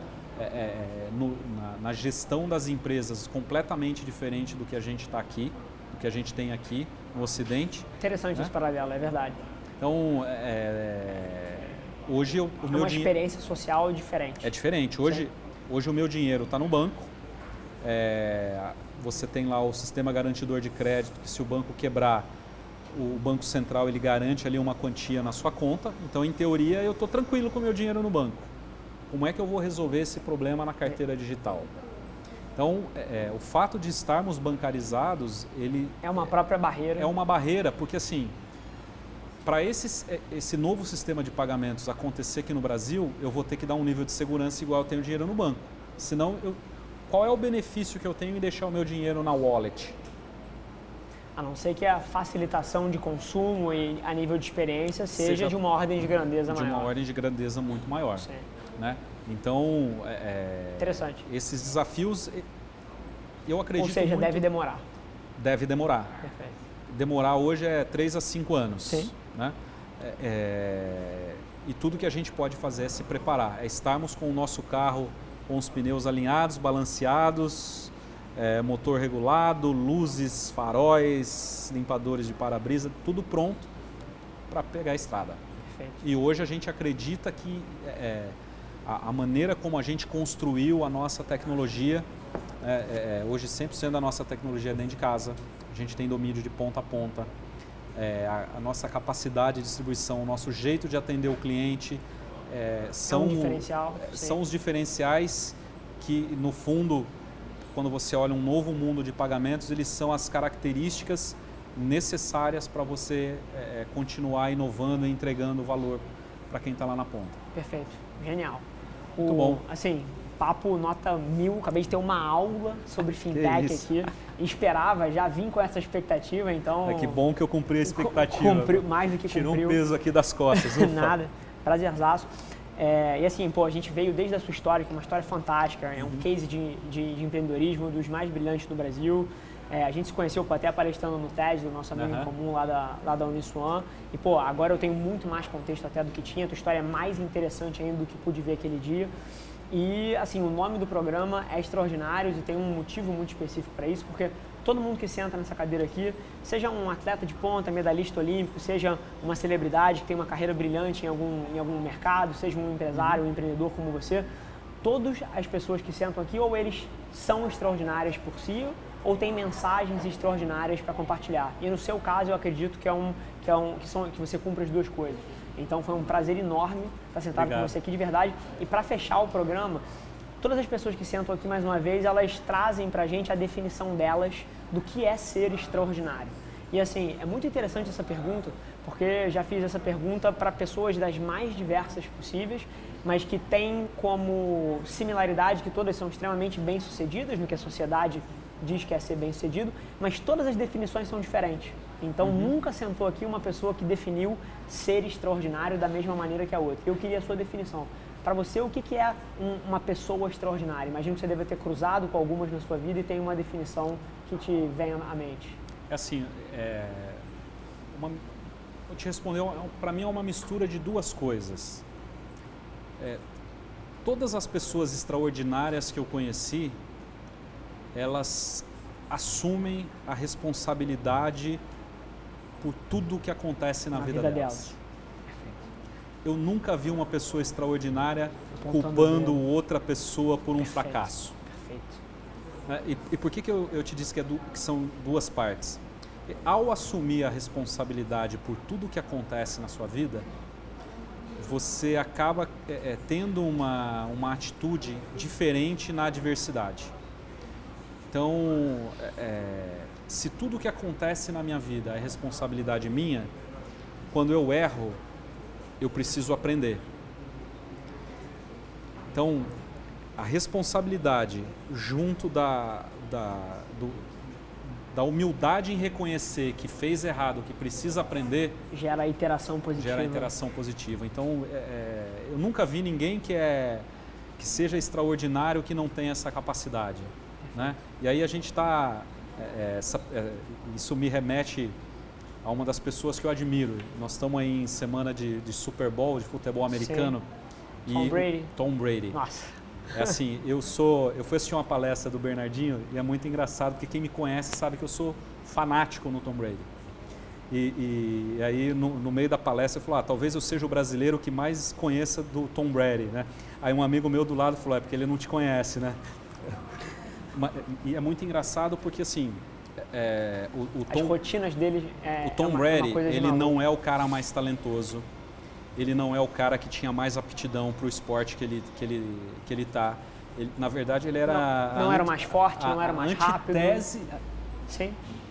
no, na, na, gestão das empresas completamente diferente do que a gente está aqui, do que a gente tem aqui no Ocidente. Interessante né? esse paralelo, é verdade. Então, é, Hoje eu, o é meu uma experiência social diferente. É diferente. Hoje, hoje o meu dinheiro está no banco. É, você tem lá o sistema garantidor de crédito, que se o banco quebrar, o Banco Central ele garante ali uma quantia na sua conta. Então, em teoria, eu estou tranquilo com o meu dinheiro no banco. Como é que eu vou resolver esse problema na carteira digital? Então, é, é o fato de estarmos bancarizados, ele... É uma própria barreira. É uma barreira, porque assim, para esse, é, esse novo sistema de pagamentos acontecer aqui no Brasil, eu vou ter que dar um nível de segurança igual eu tenho dinheiro no banco. Senão, eu, qual é o benefício que eu tenho em deixar o meu dinheiro na wallet? A não ser que a facilitação de consumo e a nível de experiência seja, seja de uma ordem de grandeza de maior. De uma ordem de grandeza muito maior. Sim. Né? Então, é, é Interessante. esses desafios, eu acredito Ou seja, muito, deve demorar. Deve demorar. Perfeito. Demorar hoje é 3 a 5 anos. Sim. Né? É, é, e tudo que a gente pode fazer é se preparar, é estarmos com o nosso carro com os pneus alinhados, balanceados, é, motor regulado, luzes, faróis, limpadores de para-brisa, tudo pronto para pegar a estrada. Perfeito. E hoje a gente acredita que é, a, a, maneira como a gente construiu a nossa tecnologia, é, é, hoje 100% da nossa tecnologia é dentro de casa, a gente tem domínio de ponta a ponta, é, a, a, nossa capacidade de distribuição, o nosso jeito de atender o cliente é, são, é um é, são os diferenciais que, no fundo, quando você olha um novo mundo de pagamentos, eles são as características necessárias para você é, continuar inovando e entregando valor para quem está lá na ponta. Perfeito, genial. O, Muito bom. Assim, papo nota mil, acabei de ter uma aula sobre fintech aqui. Esperava, já vim com essa expectativa, então. É que bom que eu cumpri a expectativa. Cumpri, mais do que Tirou cumpriu. um peso aqui das costas. Nada, prazerzaço. É, e assim, pô, a gente veio desde a sua história, que é uma história fantástica, é um uhum. case de, de, de, empreendedorismo dos mais brilhantes do Brasil. É, a gente se conheceu pô, até palestrando no TED, do nosso amigo uhum. em comum lá da, lá da Uniswan. E, pô, agora eu tenho muito mais contexto até do que tinha. A tua história é mais interessante ainda do que pude ver aquele dia. E, assim, o nome do programa é Extraordinários e tem um motivo muito específico para isso, porque todo mundo que senta nessa cadeira aqui, seja um atleta de ponta, medalhista olímpico, seja uma celebridade que tem uma carreira brilhante em algum, em algum mercado, seja um empresário, um empreendedor como você, todas as pessoas que sentam aqui, ou eles são extraordinárias por si, ou têm mensagens extraordinárias para compartilhar. E no seu caso, eu acredito que é um que é um que são que você cumpre as duas coisas. Então foi um prazer enorme estar sentado Obrigado. com você aqui de verdade. E para fechar o programa, todas as pessoas que sentam aqui mais uma vez, elas trazem para a gente a definição delas do que é ser extraordinário. E assim, é muito interessante essa pergunta, porque já fiz essa pergunta para pessoas das mais diversas possíveis, mas que têm como similaridade que todas são extremamente bem-sucedidas no que a sociedade diz que é ser bem-sucedido, mas todas as definições são diferentes. Então uhum. nunca sentou aqui uma pessoa que definiu ser extraordinário da mesma maneira que a outra. Eu queria a sua definição. Para você, o que, que é um, uma pessoa extraordinária? Imagino que você deve ter cruzado com algumas na sua vida e tem uma definição que te vem à mente. É assim, é, uma, eu te responder, é para mim é uma mistura de duas coisas. É, todas as pessoas extraordinárias que eu conheci, elas assumem a responsabilidade por tudo o que acontece na, na vida, vida, delas. Eu nunca vi uma pessoa extraordinária culpando outra pessoa por um Perfeito. fracasso. Perfeito. É, e, e, por que, que eu, eu te disse que, é que são duas partes? Ao assumir a responsabilidade por tudo o que acontece na sua vida, você acaba é, é, tendo uma, uma atitude diferente na adversidade. Então, é, se tudo o que acontece na minha vida é responsabilidade minha, quando eu erro, eu preciso aprender. Então, a responsabilidade junto da, da, do, da humildade em reconhecer que fez errado, que precisa aprender, gera interação positiva. Gera interação positiva. Então, é, é, eu nunca vi ninguém que é que seja extraordinário que não tenha essa capacidade, né? E aí a gente está é, é, isso me remete a uma das pessoas que eu admiro. Nós estamos aí em semana de, de Super Bowl, de futebol americano. Sim. Tom Brady. Tom Brady. Nossa. É assim, eu sou, eu fui assistir uma palestra do Bernardinho e é muito engraçado porque quem me conhece sabe que eu sou fanático no Tom Brady. E, e, aí no, no, meio da palestra eu falou, ah, talvez eu seja o brasileiro que mais conheça do Tom Brady, né? Aí um amigo meu do lado falou, é porque ele não te conhece, né? E é muito engraçado porque assim, é, o, o Tom, As rotinas dele é, o Tom é uma, Brady, uma ele não é o cara mais talentoso, ele não é o cara que tinha mais aptidão para o esporte que ele que ele que ele tá. Ele, na verdade, ele era não, não era mais forte, a, não era mais rápido. Antitese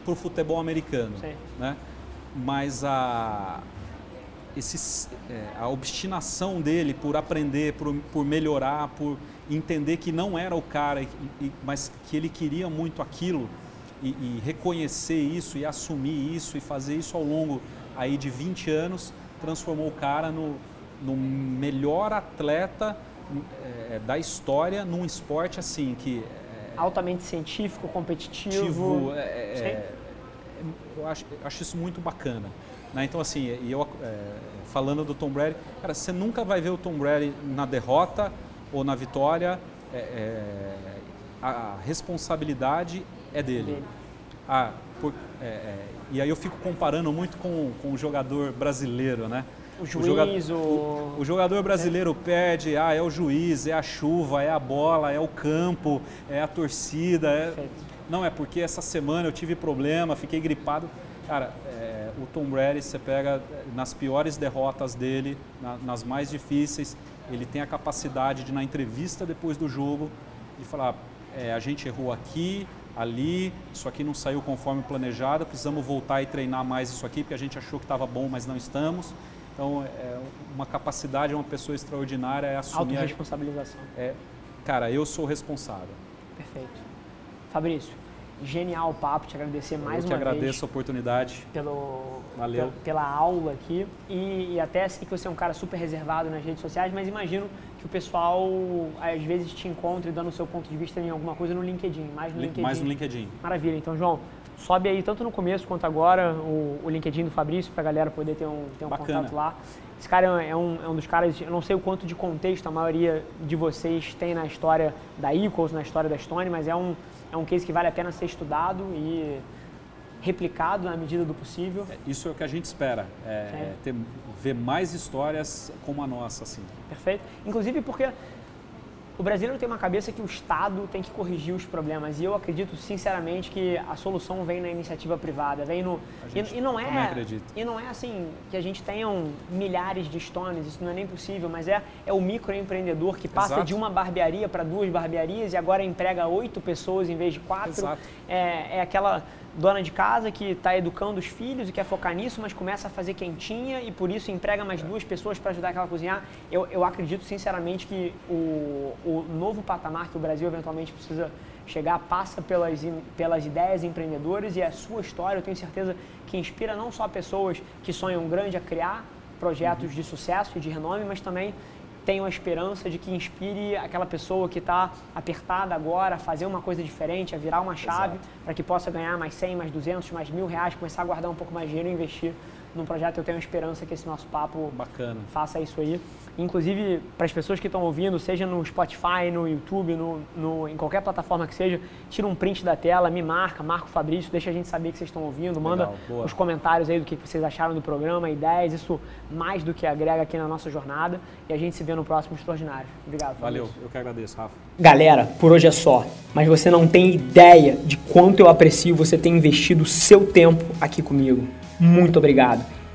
para o futebol americano, Sim. né? Mas a esse, é, a obstinação dele por aprender, por, por melhorar, por entender que não era o cara, mas que ele queria muito aquilo e, e, reconhecer isso e assumir isso e fazer isso ao longo aí de 20 anos, transformou o cara no, no melhor atleta é, da história num esporte assim que é, altamente científico, competitivo. É, é eu acho, acho, isso muito bacana. Né? Então assim, eu é, falando do Tom Brady, cara, você nunca vai ver o Tom Brady na derrota ou na vitória, é, é, a responsabilidade é dele. Ah, por, é, é, e aí eu fico comparando muito com, com o jogador brasileiro, né? O juiz, o, o, o jogador brasileiro perde, ah, é o juiz, é a chuva, é a bola, é o campo, é a torcida. É... Não, é porque essa semana eu tive problema, fiquei gripado. Cara, é, o Tom Brady, você pega nas piores derrotas dele, na, nas mais difíceis, ele tem a capacidade de, na entrevista depois do jogo, de falar: é, a gente errou aqui, ali, isso aqui não saiu conforme planejado, precisamos voltar e treinar mais isso aqui, porque a gente achou que estava bom, mas não estamos. Então, é uma capacidade, uma pessoa extraordinária é assumir. Autoresponsabilização. É, cara, eu sou responsável. Perfeito. Fabrício, genial o papo, te agradecer mais uma vez. Eu que agradeço a oportunidade. Pelo, Valeu. Pela, aula aqui. E, e, até sei que você é um cara super reservado nas redes sociais, mas imagino que o pessoal às vezes te encontre dando o seu ponto de vista em alguma coisa no LinkedIn, mais no LinkedIn. Mais no LinkedIn. Maravilha. Então, João, sobe aí tanto no começo quanto agora o, o LinkedIn do Fabrício para a galera poder ter um, ter um contato lá. Esse cara é um, é um dos caras, eu não sei o quanto de contexto a maioria de vocês tem na história da Equals, na história da Stone, mas é um, é um case que vale a pena ser estudado e replicado na medida do possível. É, isso é o que a gente espera, é, é. ter, ver mais histórias como a nossa. Assim. Perfeito. Inclusive porque o brasileiro tem uma cabeça que o Estado tem que corrigir os problemas e eu acredito sinceramente que a solução vem na iniciativa privada, vem no e, e, não é e não é assim que a gente tenham milhares de stones, isso não é nem possível, mas é é o microempreendedor que passa Exato. de uma barbearia para duas barbearias e agora emprega oito pessoas em vez de quatro. Exato. É, é aquela dona de casa que está educando os filhos e quer focar nisso, mas começa a fazer quentinha e por isso emprega mais duas pessoas para ajudar aquela a cozinhar. Eu, eu acredito sinceramente que o, o novo patamar que o Brasil eventualmente precisa chegar passa pelas, pelas ideias empreendedoras e a sua história, eu tenho certeza que inspira não só pessoas que sonham grande a criar projetos de sucesso e de renome, mas também tenho a esperança de que inspire aquela pessoa que está apertada agora a fazer uma coisa diferente, a virar uma chave para que possa ganhar mais 100, mais 200, mais mil reais, começar a guardar um pouco mais de dinheiro e investir num projeto. Eu tenho a esperança que esse nosso papo Bacana. faça isso aí. Inclusive, para as pessoas que estão ouvindo, seja no Spotify, no YouTube, no, no, em qualquer plataforma que seja, tira um print da tela, me marca, marca o Fabrício, deixa a gente saber que vocês estão ouvindo, manda Legal, os comentários aí do que vocês acharam do programa, ideias, isso mais do que agrega aqui na nossa jornada. E a gente se vê no próximo Extraordinário. Obrigado. Fabrício. Valeu, eu que agradeço, Rafa. Galera, por hoje é só, mas você não tem ideia de quanto eu aprecio você ter investido seu tempo aqui comigo. Muito obrigado.